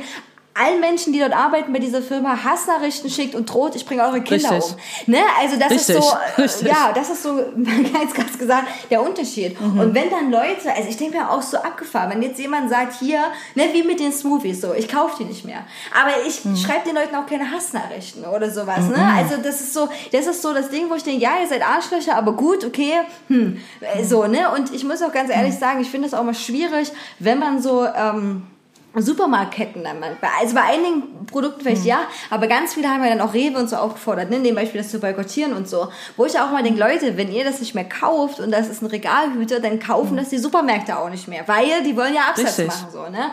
allen Menschen, die dort arbeiten bei dieser Firma, Hassnachrichten schickt und droht, ich bringe eure Kinder Richtig. um. Ne? Also das ist Richtig, so, äh, richtig. ja, das ist so, ganz krass gesagt, der Unterschied. Mhm. Und wenn dann Leute, also ich denke mir auch so abgefahren, wenn jetzt jemand sagt, hier, ne, wie mit den Smoothies, so, ich kaufe die nicht mehr. Aber ich Mhm. schreibe den Leuten auch keine Hassnachrichten oder sowas, ne? Also das ist so, das ist so das Ding, wo ich denke, ja, ihr seid Arschlöcher, aber gut, okay, hm, äh, so, ne? Und ich muss auch ganz ehrlich Mhm. sagen, ich finde es auch mal schwierig, wenn man so, ähm, Supermarktketten dann mal. Also bei einigen Produkten vielleicht Mhm. ja, aber ganz viele haben ja dann auch Rewe und so aufgefordert, ne, in dem Beispiel das zu boykottieren und so. Wo ich auch mal denke, Leute, wenn ihr das nicht mehr kauft und das ist ein Regalhüter, dann kaufen das die Supermärkte auch nicht mehr, weil die wollen ja Absatz Mhm. Richtig. machen, so, ne?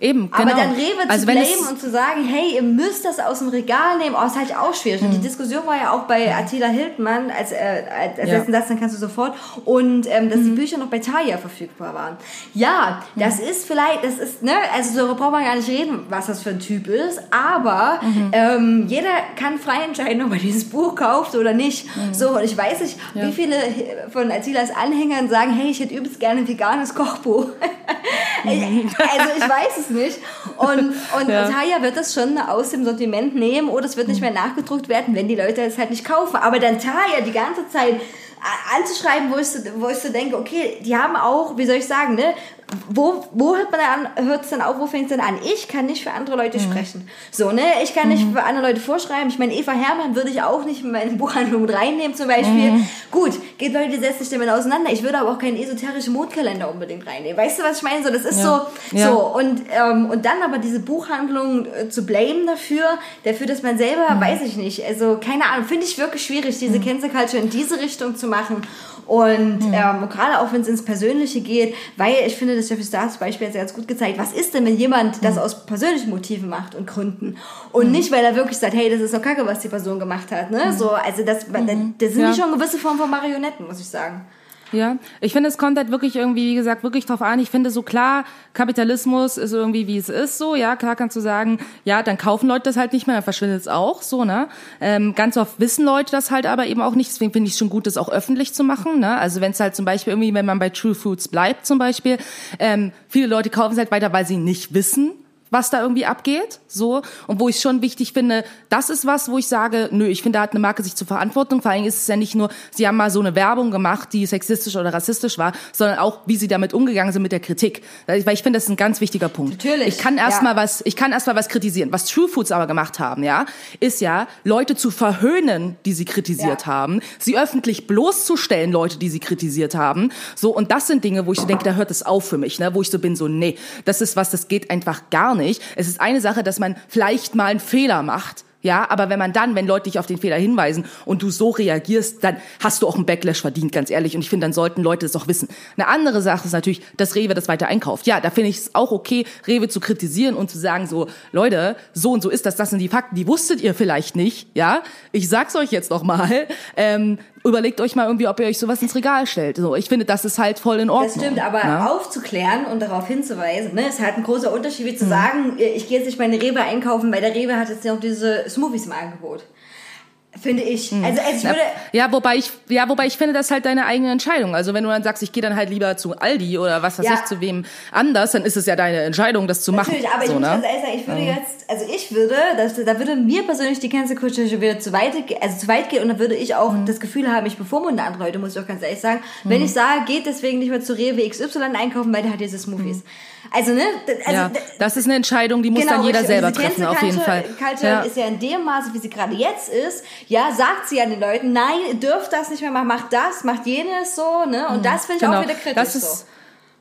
Eben, Aber genau. dann Rewe also zu blamen und zu sagen, hey, ihr müsst das aus dem Regal nehmen, oh, ist halt auch schwierig. Und die Diskussion war ja auch bei Attila Hildmann, als, äh, als Ja. letzten Satz, dann kannst du sofort, und ähm, dass die Bücher noch bei Thalia verfügbar waren. Ja, das ist vielleicht, das ist, ne, also darüber braucht man gar nicht reden, was das für ein Typ ist, aber ähm, jeder kann frei entscheiden, ob er dieses Buch kauft oder nicht. So, und ich weiß nicht, wie viele von Attilas Anhängern sagen, hey, ich hätte übelst gerne ein veganes Kochbuch. also ich weiß es nicht. Und, und Ja. Taya wird das schon aus dem Sortiment nehmen oder es wird nicht mehr nachgedruckt werden, wenn die Leute es halt nicht kaufen. Aber dann Taya die ganze Zeit anzuschreiben, wo ich, so, wo ich so denke, okay, die haben auch, wie soll ich sagen, ne, wo, wo hört man an, hört es dann auf, wo fängt es denn an? Ich kann nicht für andere Leute sprechen. So, ne, ich kann nicht für andere Leute vorschreiben. Ich meine, Eva Herrmann würde ich auch nicht in meine Buchhandlung mit reinnehmen, zum Beispiel. Gut, geht Leute, setzt sich damit auseinander. Ich würde aber auch keinen esoterischen Mondkalender unbedingt reinnehmen. Weißt du, was ich meine? So, das ist Ja. so, Ja. so, und, ähm, und dann aber diese Buchhandlung äh, zu blamen dafür, dafür, dass man selber, Mhm. weiß ich nicht, also keine Ahnung, finde ich wirklich schwierig, diese Cancel Culture in diese Richtung zu machen. Und Mhm. ähm, gerade auch wenn es ins Persönliche geht, weil ich finde, das Jeffree Stars Beispiel hat ja ganz gut gezeigt, was ist denn, wenn jemand Mhm. das aus persönlichen Motiven macht und Gründen und nicht, weil er wirklich sagt, hey, das ist doch kacke, was die Person gemacht hat. Ne? So, also das, das sind Mhm. Ja. die schon gewisse Formen von Marionetten, muss ich sagen. Ja, ich finde, es kommt halt wirklich irgendwie, wie gesagt, wirklich drauf an. Ich finde so klar, Kapitalismus ist irgendwie, wie es ist, so, ja, klar kannst du sagen, ja, dann kaufen Leute das halt nicht mehr, dann verschwindet es auch, so, ne. Ähm, ganz oft wissen Leute das halt aber eben auch nicht, deswegen finde ich es schon gut, das auch öffentlich zu machen, ne. Also wenn es halt zum Beispiel irgendwie, wenn man bei True Foods bleibt zum Beispiel, ähm, viele Leute kaufen es halt weiter, weil sie nicht wissen, was da irgendwie abgeht, so und wo ich schon wichtig finde, das ist was, wo ich sage, nö, ich finde, da hat eine Marke sich zur Verantwortung. Vor allem ist es ja nicht nur, sie haben mal so eine Werbung gemacht, die sexistisch oder rassistisch war, sondern auch, wie sie damit umgegangen sind mit der Kritik, weil ich, finde, das ist ein ganz wichtiger Punkt. Natürlich, Ich kann erst ja. was, ich kann erst mal was kritisieren. Was True Foods aber gemacht haben, ja, ist ja Leute zu verhöhnen, die sie kritisiert Ja. haben, sie öffentlich bloßzustellen, Leute, die sie kritisiert haben, so und das sind Dinge, wo ich so denke, da hört es auf für mich, ne, wo ich so bin, so nee, das ist was, das geht einfach gar nicht. Es ist eine Sache, dass man vielleicht mal einen Fehler macht. Ja, aber wenn man dann, wenn Leute dich auf den Fehler hinweisen und du so reagierst, dann hast du auch einen Backlash verdient, ganz ehrlich. Und ich finde, dann sollten Leute das auch wissen. Eine andere Sache ist natürlich, dass Rewe das weiter einkauft. Ja, da finde ich es auch okay, Rewe zu kritisieren und zu sagen so, Leute, so und so ist das, das sind die Fakten, die wusstet ihr vielleicht nicht. Ja, ich sag's euch jetzt noch mal. Ähm, überlegt euch mal irgendwie, ob ihr euch sowas ins Regal stellt. So, ich finde, das ist halt voll in Ordnung. Das stimmt, aber ne? aufzuklären und darauf hinzuweisen, ne, ist halt ein großer Unterschied, Mhm. wie zu sagen, ich gehe jetzt nicht meine Rewe einkaufen, weil der Rewe hat jetzt noch diese Smoothies im Angebot. Finde ich. Mhm. Also, also ich würde, Ja, wobei ich, ja, wobei ich finde, das ist halt deine eigene Entscheidung. Also wenn du dann sagst, ich gehe dann halt lieber zu Aldi oder was weiß Ja. ich, zu wem anders, dann ist es ja deine Entscheidung, das zu machen. Natürlich, aber ich so, muss ne? ganz ehrlich sagen, ich würde jetzt, also ich würde, das, da würde mir persönlich die Cancel Culture wieder zu weit, also zu weit gehen und dann würde ich auch Mhm. das Gefühl haben, ich bevormunde andere Leute, muss ich auch ganz ehrlich sagen. Wenn ich sage, geht deswegen nicht mehr zu Rewe XY einkaufen, weil der hat diese Smoothies. Mhm. Also, ne? Also, ja, das ist eine Entscheidung, die muss dann jeder richtig. selber diese treffen, auf jeden Cancel Fall. Culture Ja. ist ja in dem Maße, wie sie gerade jetzt ist, ja, sagt sie ja den Leuten, nein, ihr dürft das nicht mehr machen, macht das, macht jenes so, ne? Und das finde ich auch wieder kritisch Genau. Das ist, so.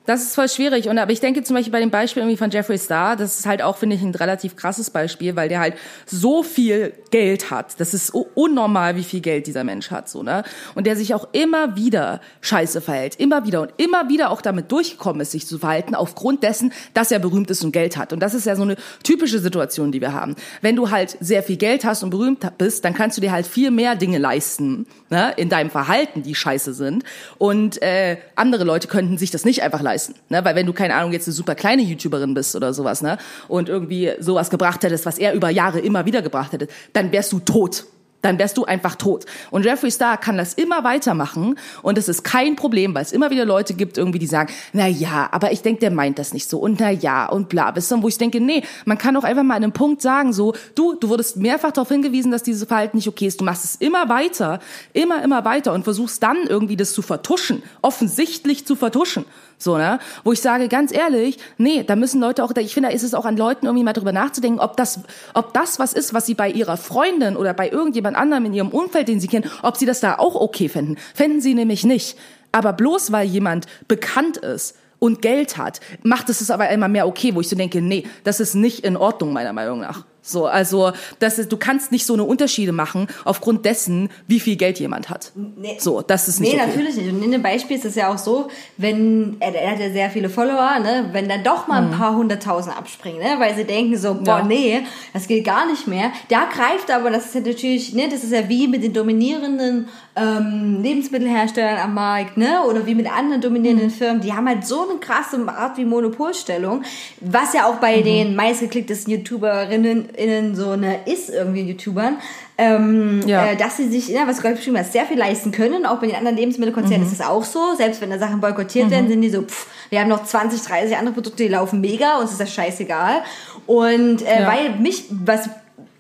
Das ist voll schwierig. Und, aber ich denke zum Beispiel bei dem Beispiel irgendwie von Jeffree Star, das ist halt auch, finde ich, ein relativ krasses Beispiel, weil der halt so viel Geld hat. Das ist unnormal, wie viel Geld dieser Mensch hat, so, ne? Und der sich auch immer wieder scheiße verhält. Immer wieder und immer wieder auch damit durchgekommen ist, sich zu verhalten, aufgrund dessen, dass er berühmt ist und Geld hat. Und das ist ja so eine typische Situation, die wir haben. Wenn du halt sehr viel Geld hast und berühmt bist, dann kannst du dir halt viel mehr Dinge leisten, ne? In deinem Verhalten, die scheiße sind. Und, äh, andere Leute könnten sich das nicht einfach leisten, ne? Weil wenn du, keine Ahnung, jetzt eine super kleine YouTuberin bist oder sowas, ne? Und irgendwie sowas gebracht hättest, was er über Jahre immer wieder gebracht hätte, dann wärst du tot. Dann wärst du einfach tot. Und Jeffree Star kann das immer weitermachen und es ist kein Problem, weil es immer wieder Leute gibt irgendwie, die sagen, na ja, aber ich denke, der meint das nicht so und na ja und bla, wisst ihr, wo ich denke, nee, man kann auch einfach mal an einem Punkt sagen, so, du, du wurdest mehrfach darauf hingewiesen, dass dieses Verhalten nicht okay ist. Du machst es immer weiter, immer, immer weiter und versuchst dann irgendwie das zu vertuschen, offensichtlich zu vertuschen. So, ne? Wo ich sage, ganz ehrlich, nee, da müssen Leute auch, ich finde, da ist es auch an Leuten irgendwie mal drüber nachzudenken, ob das, ob das was ist, was sie bei ihrer Freundin oder bei irgendjemand anderem in ihrem Umfeld, den sie kennen, ob sie das da auch okay fänden. Fänden sie nämlich nicht. Aber bloß weil jemand bekannt ist, und Geld hat, macht es es aber immer mehr okay, wo ich so denke, nee, das ist nicht in Ordnung, meiner Meinung nach. So, also, das ist, du kannst nicht so eine Unterschiede machen aufgrund dessen, wie viel Geld jemand hat. Nee. So, das ist nicht Nee, okay. natürlich nicht. Und in dem Beispiel ist es ja auch so, wenn, er, er hat ja sehr viele Follower, ne, wenn dann doch mal ein paar hunderttausend abspringen, ne, weil sie denken so, boah, Ja. nee, das geht gar nicht mehr. Da greift aber, das ist ja natürlich, ne, das ist ja wie mit den dominierenden ähm, Lebensmittelherstellern am Markt, ne, oder wie mit anderen dominierenden Firmen, die haben halt so eine krasse Art wie Monopolstellung, was ja auch bei den meistgeklicktesten YouTuberinnen innen so eine ist irgendwie YouTubern, ähm, Ja. äh, dass sie sich, ja, was du gerade beschrieben hast, sehr viel leisten können. Auch bei den anderen Lebensmittelkonzernen ist es auch so. Selbst wenn da Sachen boykottiert werden, sind die so, pff, wir haben noch 20, 30 andere Produkte, die laufen mega, uns ist das scheißegal. Und äh, Ja. weil mich, was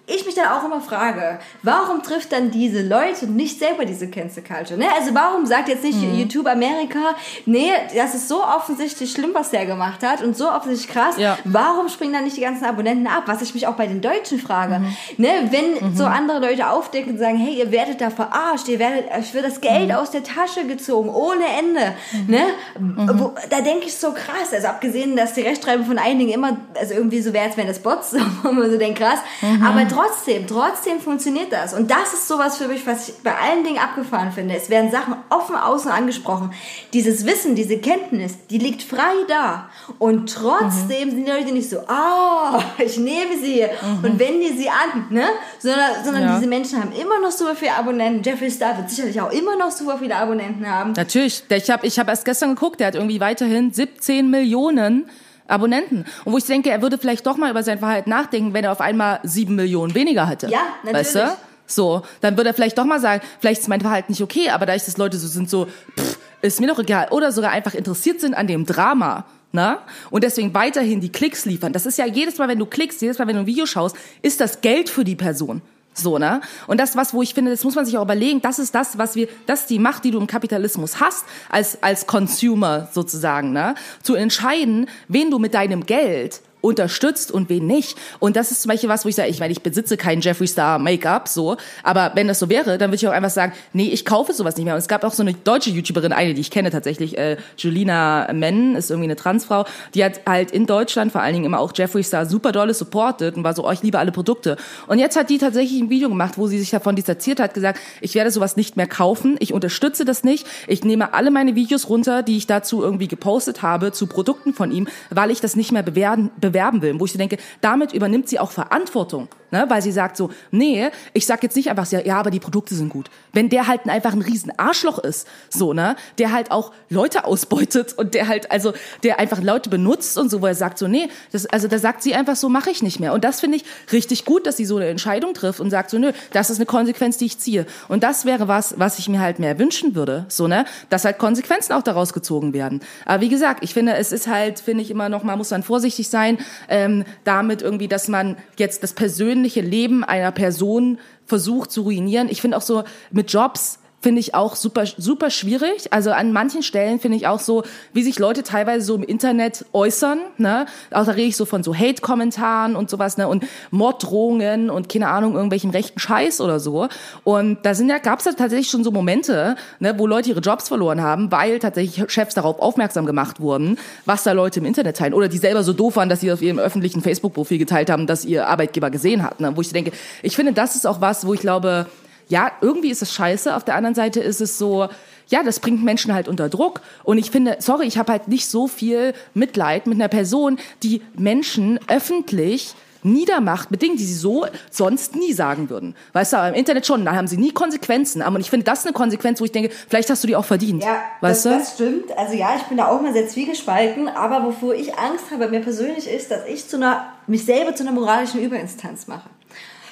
ich mich dann auch immer frage, warum trifft dann diese Leute nicht selber diese Cancel Culture? Ne? Also warum sagt jetzt nicht Mhm. YouTube Amerika, nee, das ist so offensichtlich schlimm, was der gemacht hat und so offensichtlich krass. Ja. Warum springen dann nicht die ganzen Abonnenten ab? Was ich mich auch bei den Deutschen frage. Mhm. Ne? Wenn so andere Leute aufdecken und sagen, hey, ihr werdet da verarscht, ihr werdet, euch wird das Geld Mhm. aus der Tasche gezogen, ohne Ende. Ne? Mhm. Wo, da denke ich so krass, also abgesehen, dass die Rechtschreibung von einigen immer, also irgendwie so wäre, als wären das Bots, wo man so denkt, krass. Mhm. Aber trotzdem, trotzdem funktioniert das. Und das ist sowas für mich, was ich bei allen Dingen abgefahren finde. Es werden Sachen offen außen angesprochen. Dieses Wissen, diese Kenntnis, die liegt frei da. Und trotzdem sind die Leute nicht so, ah, ich nehme sie und wende sie an, ne? Sondern, sondern Ja. diese Menschen haben immer noch super viele Abonnenten. Jeffree Star wird sicherlich auch immer noch super viele Abonnenten haben. Natürlich. Ich habe ich hab erst gestern geguckt, der hat irgendwie weiterhin 17 Millionen Abonnenten. Und wo ich denke, er würde vielleicht doch mal über sein Verhalten nachdenken, wenn er auf einmal 7 Millionen weniger hätte. Ja, Weißt du? natürlich. So, dann würde er vielleicht doch mal sagen, vielleicht ist mein Verhalten nicht okay, aber da ich das Leute so sind, so, pff, ist mir doch egal. Oder sogar einfach interessiert sind an dem Drama. Na? Und deswegen weiterhin die Klicks liefern. Das ist ja jedes Mal, wenn du klickst, jedes Mal, wenn du ein Video schaust, ist das Geld für die Person. So, ne? Und das, was, wo ich finde, das muss man sich auch überlegen, das ist das, was wir, das ist die Macht, die du im Kapitalismus hast, als, als Consumer sozusagen, ne? Zu entscheiden, wen du mit deinem Geld unterstützt und wen nicht. Und das ist zum Beispiel was, wo ich sage, ich meine, ich besitze kein Jeffree Star Make-up, so, aber wenn das so wäre, dann würde ich auch einfach sagen, nee, ich kaufe sowas nicht mehr. Und es gab auch so eine deutsche YouTuberin, eine, die ich kenne tatsächlich, äh, Julina Men, ist irgendwie eine Transfrau, die hat halt in Deutschland vor allen Dingen immer auch Jeffree Star super dolle supportet und war so, oh, liebe alle Produkte. Und jetzt hat die tatsächlich ein Video gemacht, wo sie sich davon distanziert hat, gesagt, ich werde sowas nicht mehr kaufen, ich unterstütze das nicht, ich nehme alle meine Videos runter, die ich dazu irgendwie gepostet habe, zu Produkten von ihm, weil ich das nicht mehr bewerben, bewerben will. Wo ich so denke, damit übernimmt sie auch Verantwortung. Ne? Weil sie sagt so, nee, ich sag jetzt nicht einfach, ja, aber die Produkte sind gut. Wenn der halt einfach ein riesen Arschloch ist, so, ne, der halt auch Leute ausbeutet und der halt, also, der einfach Leute benutzt und so, wo er sagt so, nee, das, also da sagt sie einfach so, mache ich nicht mehr. Und das finde ich richtig gut, dass sie so eine Entscheidung trifft und sagt so, nö, das ist eine Konsequenz, die ich ziehe. Und das wäre was, was ich mir halt mehr wünschen würde, so, ne, dass halt Konsequenzen auch daraus gezogen werden. Aber wie gesagt, ich finde, es ist halt, finde ich immer noch mal, muss man vorsichtig sein, ähm, damit irgendwie, dass man jetzt das persönliche Leben einer Person versucht zu ruinieren. Ich finde auch so mit Jobs finde ich auch super, super schwierig. Also an manchen Stellen finde ich auch so, wie sich Leute teilweise so im Internet äußern, ne? Auch da rede ich so von so Hate-Kommentaren und sowas, ne? Und Morddrohungen und keine Ahnung, irgendwelchen rechten Scheiß oder so. Und da sind ja, gab's ja tatsächlich schon so Momente, ne, wo Leute ihre Jobs verloren haben, weil tatsächlich Chefs darauf aufmerksam gemacht wurden, was da Leute im Internet teilen. Oder die selber so doof waren, dass sie auf ihrem öffentlichen Facebook-Profil geteilt haben, dass ihr Arbeitgeber gesehen hat. Ne? Wo ich denke, ich finde, das ist auch was, wo ich glaube, ja, irgendwie ist es scheiße. Auf der anderen Seite ist es so, ja, das bringt Menschen halt unter Druck. Und ich finde, sorry, ich habe halt nicht so viel Mitleid mit einer Person, die Menschen öffentlich niedermacht mit Dingen, die sie so sonst nie sagen würden. Weißt du, aber im Internet schon, da haben sie nie Konsequenzen. Aber ich finde, das ist eine Konsequenz, wo ich denke, vielleicht hast du die auch verdient. Ja, weißt das, du? das stimmt. Also ja, ich bin da auch mal sehr zwiegespalten, aber wovor ich Angst habe, mir persönlich ist, dass ich zu einer, mich selber zu einer moralischen Überinstanz mache.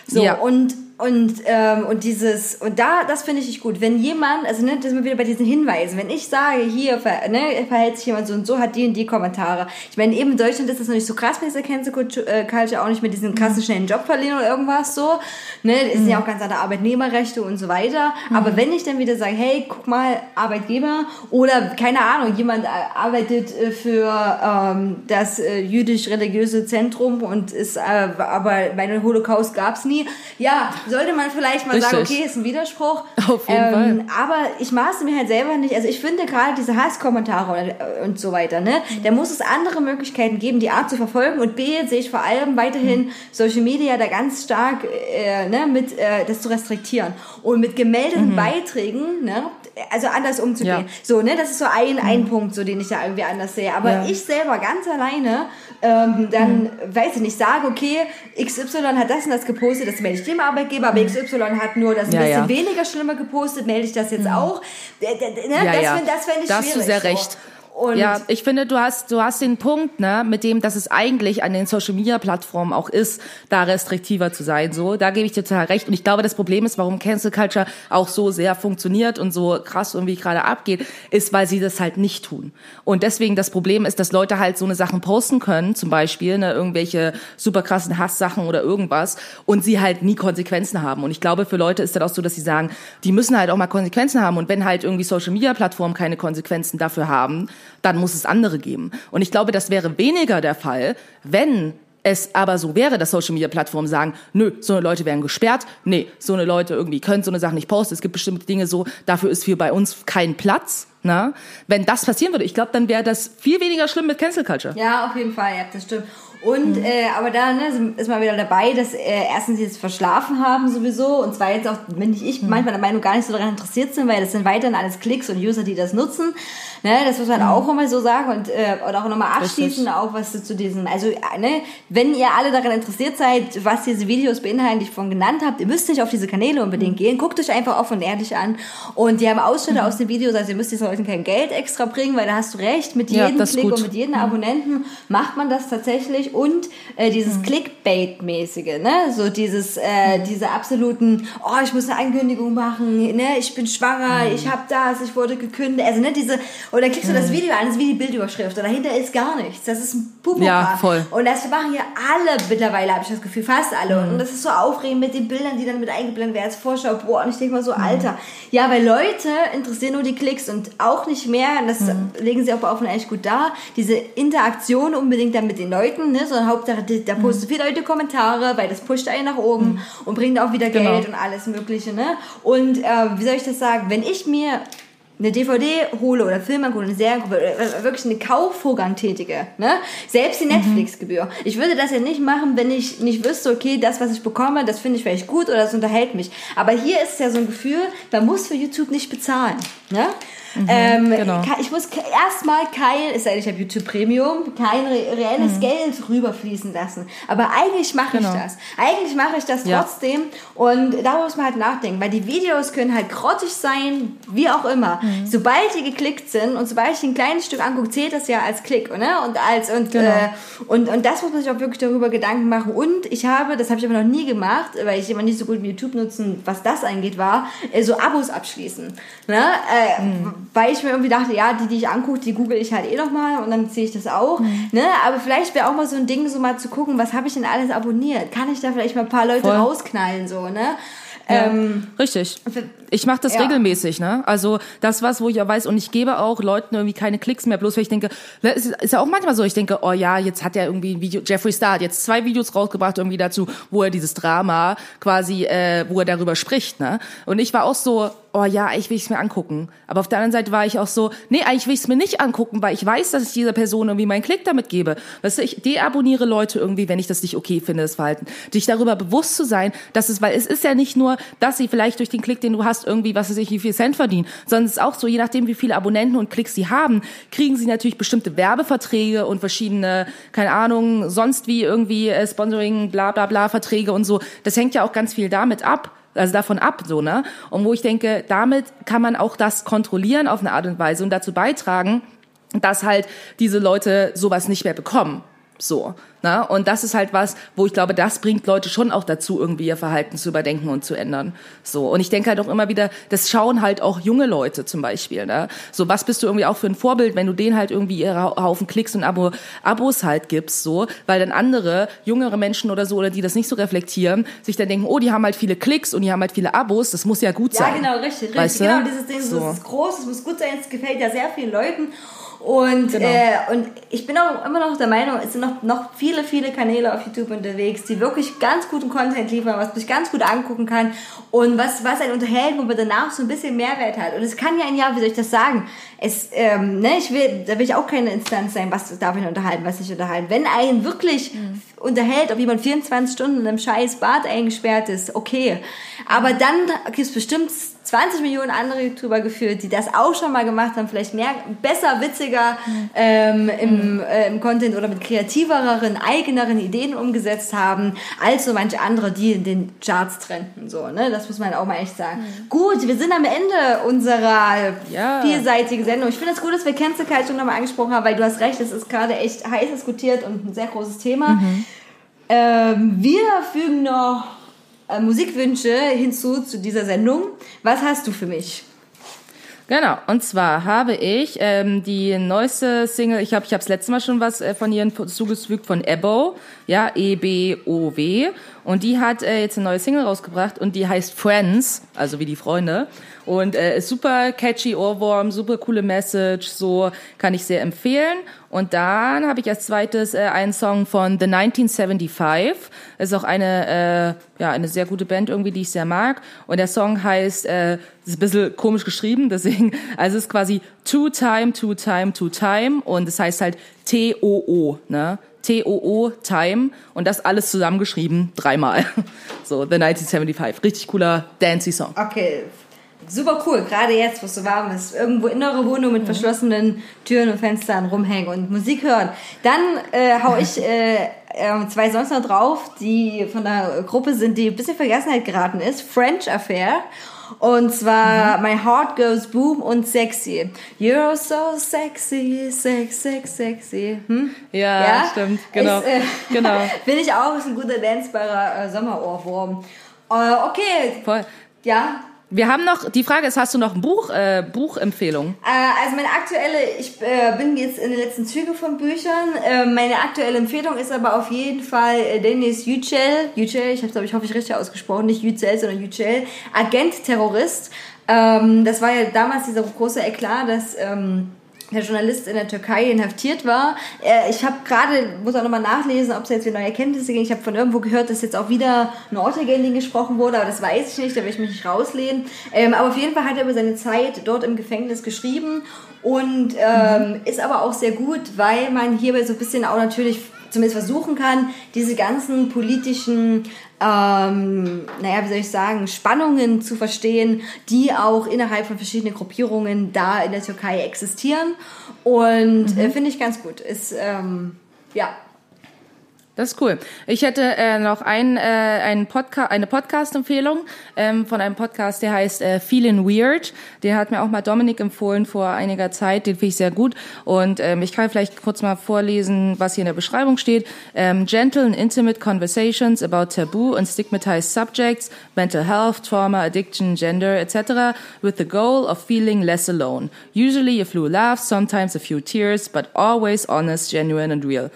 So, Ja. und, und, ähm, und dieses, und da, das finde ich nicht gut. Wenn jemand, also ne, das sind wir wieder bei diesen Hinweisen, wenn ich sage, hier ver, ne, verhält sich jemand so und so, hat die und die Kommentare. Ich meine, eben in Deutschland ist das noch nicht so krass mit dieser Cancel Culture, äh, Culture, auch nicht mit diesen krassen schnellen Job verlieren oder irgendwas so. Ne, es sind ja auch ganz andere Arbeitnehmerrechte und so weiter. Aber wenn ich dann wieder sage, hey, guck mal, Arbeitgeber oder keine Ahnung, jemand äh, arbeitet äh, für ähm, das jüdisch-religiöse Zentrum und ist, äh, aber bei dem Holocaust gab's nie. Ja, sollte man vielleicht mal sagen, Richtig. okay, ist ein Widerspruch. Auf jeden ähm, Aber ich maße mir halt selber nicht, also ich finde gerade diese Hasskommentare und, und so weiter, ne, da muss es andere Möglichkeiten geben, die A zu verfolgen und B sehe ich vor allem weiterhin Social Media da ganz stark äh, ne, mit äh, das zu restriktieren und mit gemeldeten Beiträgen, ne, also anders umzugehen. Ja. So, ne, das ist so ein, ein Punkt, so den ich da irgendwie anders sehe. Aber Ja. ich selber ganz alleine ähm, dann, weiß ich nicht, sage, okay, XY hat das und das gepostet, das melde ich dem Arbeitgeber, aber XY hat nur das ein Ja, bisschen ja. weniger Schlimmer gepostet, melde ich das jetzt auch. D- d- d- Ne? Ja, das ja. das fände ich Da hast schwierig. du sehr so. Und ja, ich finde, du hast, du hast den Punkt, ne, mit dem, dass es eigentlich an den Social Media Plattformen auch ist, da restriktiver zu sein, so. Da gebe ich dir total recht. Und ich glaube, das Problem ist, warum Cancel Culture auch so sehr funktioniert und so krass irgendwie gerade abgeht, ist, weil sie das halt nicht tun. Und deswegen das Problem ist, dass Leute halt so eine Sachen posten können, zum Beispiel, ne, irgendwelche super krassen Hasssachen oder irgendwas, und sie halt nie Konsequenzen haben. Und ich glaube, für Leute ist das auch so, dass sie sagen, die müssen halt auch mal Konsequenzen haben. Und wenn halt irgendwie Social Media Plattformen keine Konsequenzen dafür haben, dann muss es andere geben. Und ich glaube, das wäre weniger der Fall, wenn es aber so wäre, dass Social Media Plattformen sagen, nö, so eine Leute werden gesperrt, nee, so eine Leute irgendwie können so eine Sache nicht posten, es gibt bestimmte Dinge so, dafür ist für bei uns kein Platz, na? Wenn das passieren würde, ich glaube, dann wäre das viel weniger schlimm mit Cancel Culture. Ja, auf jeden Fall, ja, das stimmt. Und Mhm. äh, aber da ne, ist man wieder dabei, dass äh, erstens sie es verschlafen haben sowieso und zwar jetzt auch, wenn ich, Mhm. ich manchmal der Meinung gar nicht so daran interessiert sind, weil das sind weiterhin alles Klicks und User, die das nutzen. Ne, das muss man auch immer so sagen und äh, oder auch nochmal abschließen, Mhm. Richtig. auch was zu diesem, also äh, ne, wenn ihr alle daran interessiert seid, was diese Videos beinhalten, die ich vorhin genannt habe, ihr müsst nicht auf diese Kanäle unbedingt Mhm. gehen, guckt euch einfach offen und ehrlich an und die haben Ausschnitte aus den Videos, also ihr müsst diesen Leuten kein Geld extra bringen, weil da hast du recht, mit Ja, jedem ist Klick gut. und mit jedem Abonnenten macht man das tatsächlich und äh, dieses Mhm. Clickbait-mäßige, ne, so dieses, äh, diese absoluten, oh, ich muss eine Ankündigung machen, ne, ich bin schwanger, Mhm. ich habe das, ich wurde gekündigt, also ne, diese, oder klickst du das Video an, das ist wie die Bildüberschrift und dahinter ist gar nichts, das ist ein Pupuka. Ja, voll. Und das machen ja alle mittlerweile, habe ich das Gefühl, fast alle. Mhm. Und das ist so aufregend mit den Bildern, die dann mit eingeblendet werden als Vorschau. Boah, und ich denke mal Mhm. so, Alter. Ja, weil Leute interessieren nur die Klicks und auch nicht mehr, und das Mhm. legen sie auch bei Offen eigentlich gut dar, diese Interaktion unbedingt dann mit den Leuten, ne? Sondern Hauptsache, Mhm. da posten viele Leute Kommentare, weil das pusht einen nach oben und bringt auch wieder Genau. Geld und alles Mögliche. Ne? Und äh, wie soll ich das sagen? Wenn ich mir eine DVD hole oder Film angucke, eine Serie oder wirklich eine Kaufvorgang tätige, ne? Selbst die Netflix-Gebühr. Ich würde das ja nicht machen, wenn ich nicht wüsste, okay, das, was ich bekomme, das finde ich vielleicht gut oder das unterhält mich. Aber hier ist es ja so ein Gefühl, man muss für YouTube nicht bezahlen, ne? Ähm, genau. Ich muss erstmal kein, es sei denn, ich habe YouTube Premium, kein re reelles Geld rüberfließen lassen. Aber eigentlich mache Genau. ich das. Eigentlich mache ich das Ja. trotzdem. Und darüber muss man halt nachdenken, weil die Videos können halt grottig sein, wie auch immer. Mhm. Sobald die geklickt sind und sobald ich ein kleines Stück angucke, zählt das ja als Klick, ne? Und als und Genau. äh, und und das muss man sich auch wirklich darüber Gedanken machen. Und ich habe, das habe ich aber noch nie gemacht, weil ich immer nicht so gut wie YouTube nutzen, was das angeht, war äh, so Abos abschließen, ne? Äh, Mhm. Weil ich mir irgendwie dachte, ja, die, die ich angucke, die google ich halt eh noch mal und dann sehe ich das auch, Mhm. ne? Aber vielleicht wäre auch mal so ein Ding, so mal zu gucken, was habe ich denn alles abonniert? Kann ich da vielleicht mal ein paar Leute Voll. rausknallen, so, ne? Ähm, Richtig. Ich mache das Ja. regelmäßig, ne? Also das was, wo ich ja weiß und ich gebe auch Leuten irgendwie keine Klicks mehr, bloß weil ich denke, ne, es ist ist ja auch manchmal so, ich denke, oh ja, jetzt hat er irgendwie ein Video, Jeffree Star hat jetzt zwei Videos rausgebracht irgendwie dazu, wo er dieses Drama quasi, äh, wo er darüber spricht, ne? Und ich war auch so, oh ja, ich will es mir angucken. Aber auf der anderen Seite war ich auch so, nee, eigentlich will ich es mir nicht angucken, weil ich weiß, dass ich dieser Person irgendwie meinen Klick damit gebe. Weißt du, ich deabonniere Leute irgendwie, wenn ich das nicht okay finde, das Verhalten. Dich darüber bewusst zu sein, dass es, weil es ist ja nicht nur, dass sie vielleicht durch den Klick, den du hast, irgendwie, was weiß ich, wie viel Cent verdienen, sondern es ist auch so, je nachdem, wie viele Abonnenten und Klicks sie haben, kriegen sie natürlich bestimmte Werbeverträge und verschiedene, keine Ahnung, sonst wie irgendwie äh, Sponsoring, bla bla bla Verträge und so. Das hängt ja auch ganz viel damit ab also davon ab, so, ne? Und wo ich denke, damit kann man auch das kontrollieren auf eine Art und Weise und dazu beitragen, dass halt diese Leute sowas nicht mehr bekommen. So, ne? Und das ist halt was, wo ich glaube, das bringt Leute schon auch dazu, irgendwie ihr Verhalten zu überdenken und zu ändern. So. Und ich denke halt auch immer wieder, das schauen halt auch junge Leute zum Beispiel, ne? So, was bist du irgendwie auch für ein Vorbild, wenn du denen halt irgendwie ihre Haufen Klicks und Abo, Abos halt gibst, so, weil dann andere, jüngere Menschen oder so, oder die das nicht so reflektieren, sich dann denken, oh, die haben halt viele Klicks und die haben halt viele Abos, das muss ja gut Ja, sein. genau, richtig, richtig. Weißt du? Genau, dieses Ding, So. das ist groß, es muss gut sein, es gefällt ja sehr vielen Leuten. Und, Genau. äh, und ich bin auch immer noch der Meinung, es sind noch, noch viele, viele Kanäle auf YouTube unterwegs, die wirklich ganz guten Content liefern, was man sich ganz gut angucken kann und was, was einen unterhält, wo man danach so ein bisschen Mehrwert hat. Und es kann ja ein Jahr, wie soll ich das sagen? Es, ähm, ne, ich will, da will ich auch keine Instanz sein, was darf ich unterhalten, was nicht unterhalten. Wenn einen wirklich unterhält, ob jemand 24 Stunden in einem scheiß Bad eingesperrt ist, okay. Aber dann gibt es bestimmt 20 Millionen andere YouTuber geführt, die das auch schon mal gemacht haben, vielleicht mehr, besser, witziger ähm, im, äh, im Content oder mit kreativeren, eigeneren Ideen umgesetzt haben, als so manche andere, die in den Charts trenden. So, ne? Das muss man auch mal echt sagen. Gut, wir sind am Ende unserer Ja. vielseitigen Sendung. Ich finde es gut, dass wir Cancel Culture nochmal angesprochen haben, weil du hast recht, es ist gerade echt heiß diskutiert und ein sehr großes Thema. Ähm, wir fügen noch äh, Musikwünsche hinzu zu dieser Sendung. Was hast du für mich? Genau, und zwar habe ich ähm, die neueste Single, ich habe ich hab's letztes Mal schon was äh, von ihr zugefügt, von Ebo, ja, E-B-O-W. Und die hat äh, jetzt eine neue Single rausgebracht und die heißt Friends, also wie die Freunde. Und äh, ist super catchy Ohrwurm, super coole Message, so kann ich sehr empfehlen. Und dann habe ich als zweites äh, einen Song von The 1975. Ist auch eine, äh, ja, eine sehr gute Band irgendwie, die ich sehr mag. Und der Song heißt, äh, ist ein bisschen komisch geschrieben, deswegen, also es ist quasi Two Time, Two Time, Two Time. Und es heißt halt T-O-O, ne? T-O-O, Time. Und das alles zusammengeschrieben, dreimal. So, The 1975. Richtig cooler, dancey Song. Okay, super cool. Gerade jetzt, wo es so warm ist, irgendwo in eurer Wohnung mit verschlossenen Türen und Fenstern rumhängen und Musik hören. Dann äh, hau ich äh, äh, zwei sonst noch drauf, die von der Gruppe sind, die ein bisschen Vergessenheit geraten ist. French Affair. Und zwar My Heart Goes Boom und Sexy. You're so sexy, sex, sex, sexy. Hm? Ja, stimmt, genau, Ist, äh, genau. Finde ich auch, ist ein guter dancebarer äh, Sommerohrwurm. Äh, okay, Voll. ja, Wir haben noch, die Frage ist, hast du noch ein Buch, äh, Buchempfehlung? Äh, also meine aktuelle, ich äh, bin jetzt in den letzten Zügen von Büchern. Äh, meine aktuelle Empfehlung ist aber auf jeden Fall äh, Dennis Yücel. Yücel, ich habe glaube ich hoffe ich richtig ausgesprochen, nicht Yücel, sondern Yücel. Agent Terrorist. Ähm, das war ja damals dieser große Eklat, dass ähm, der Journalist in der Türkei inhaftiert war. Äh, ich habe gerade, muss auch nochmal nachlesen, ob es jetzt wieder neue Erkenntnisse gibt. Ich habe von irgendwo gehört, dass jetzt auch wieder ein Ortegelding gesprochen wurde, aber das weiß ich nicht, da will ich mich nicht rauslehnen. Ähm, aber auf jeden Fall hat er über seine Zeit dort im Gefängnis geschrieben und ähm, ist aber auch sehr gut, weil man hierbei so ein bisschen auch natürlich zumindest versuchen kann, diese ganzen politischen, ähm, naja, wie soll ich sagen, Spannungen zu verstehen, die auch innerhalb von verschiedenen Gruppierungen da in der Türkei existieren. Und äh, finde ich ganz gut. Ist, ähm, ja, Das ist cool. Ich hätte äh, noch ein, äh, ein Podca eine Podcast-Empfehlung ähm, von einem Podcast, der heißt äh, Feeling Weird. Den hat mir auch mal Dominik empfohlen vor einiger Zeit. Den finde ich sehr gut. Und ähm, ich kann vielleicht kurz mal vorlesen, was hier in der Beschreibung steht. Ähm, Gentle and intimate conversations about taboo and stigmatized subjects, mental health, trauma, addiction, gender, etc. with the goal of feeling less alone. Usually a few laughs, sometimes a few tears, but always honest, genuine and real.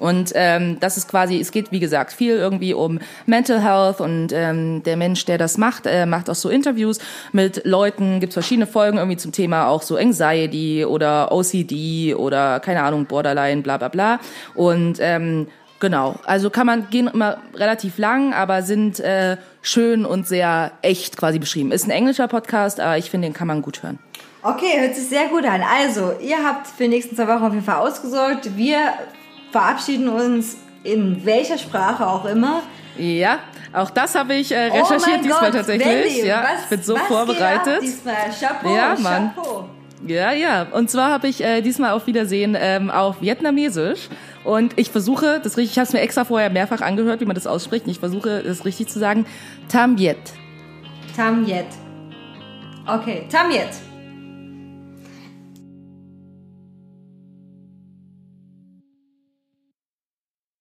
Und ähm, das ist quasi, es geht wie gesagt viel irgendwie um Mental Health und ähm, der Mensch, der das macht, äh, macht auch so Interviews mit Leuten, gibt verschiedene Folgen irgendwie zum Thema auch so Anxiety oder OCD oder keine Ahnung, Borderline, bla bla bla. Und ähm, genau, also kann man, gehen immer relativ lang, aber sind äh, schön und sehr echt quasi beschrieben. Ist ein englischer Podcast, aber ich finde, den kann man gut hören. Okay, hört sich sehr gut an. Also, ihr habt für die nächsten zwei Wochen auf jeden Fall ausgesorgt. Wir verabschieden uns in welcher Sprache auch immer. Ja, auch das habe ich äh, recherchiert oh mein diesmal Gott, tatsächlich. Wendy, ja, was, ich bin so was vorbereitet. Diesmal? Chapeau, Ja, Mann. Chapeau. Ja, ja. Und zwar habe ich äh, diesmal auf Wiedersehen ähm, auf Vietnamesisch. Und ich versuche, das richtig, ich habe es mir extra vorher mehrfach angehört, wie man das ausspricht. Und ich versuche, das richtig zu sagen. Tam Viet. Tam Yet. Okay, Tam Yet.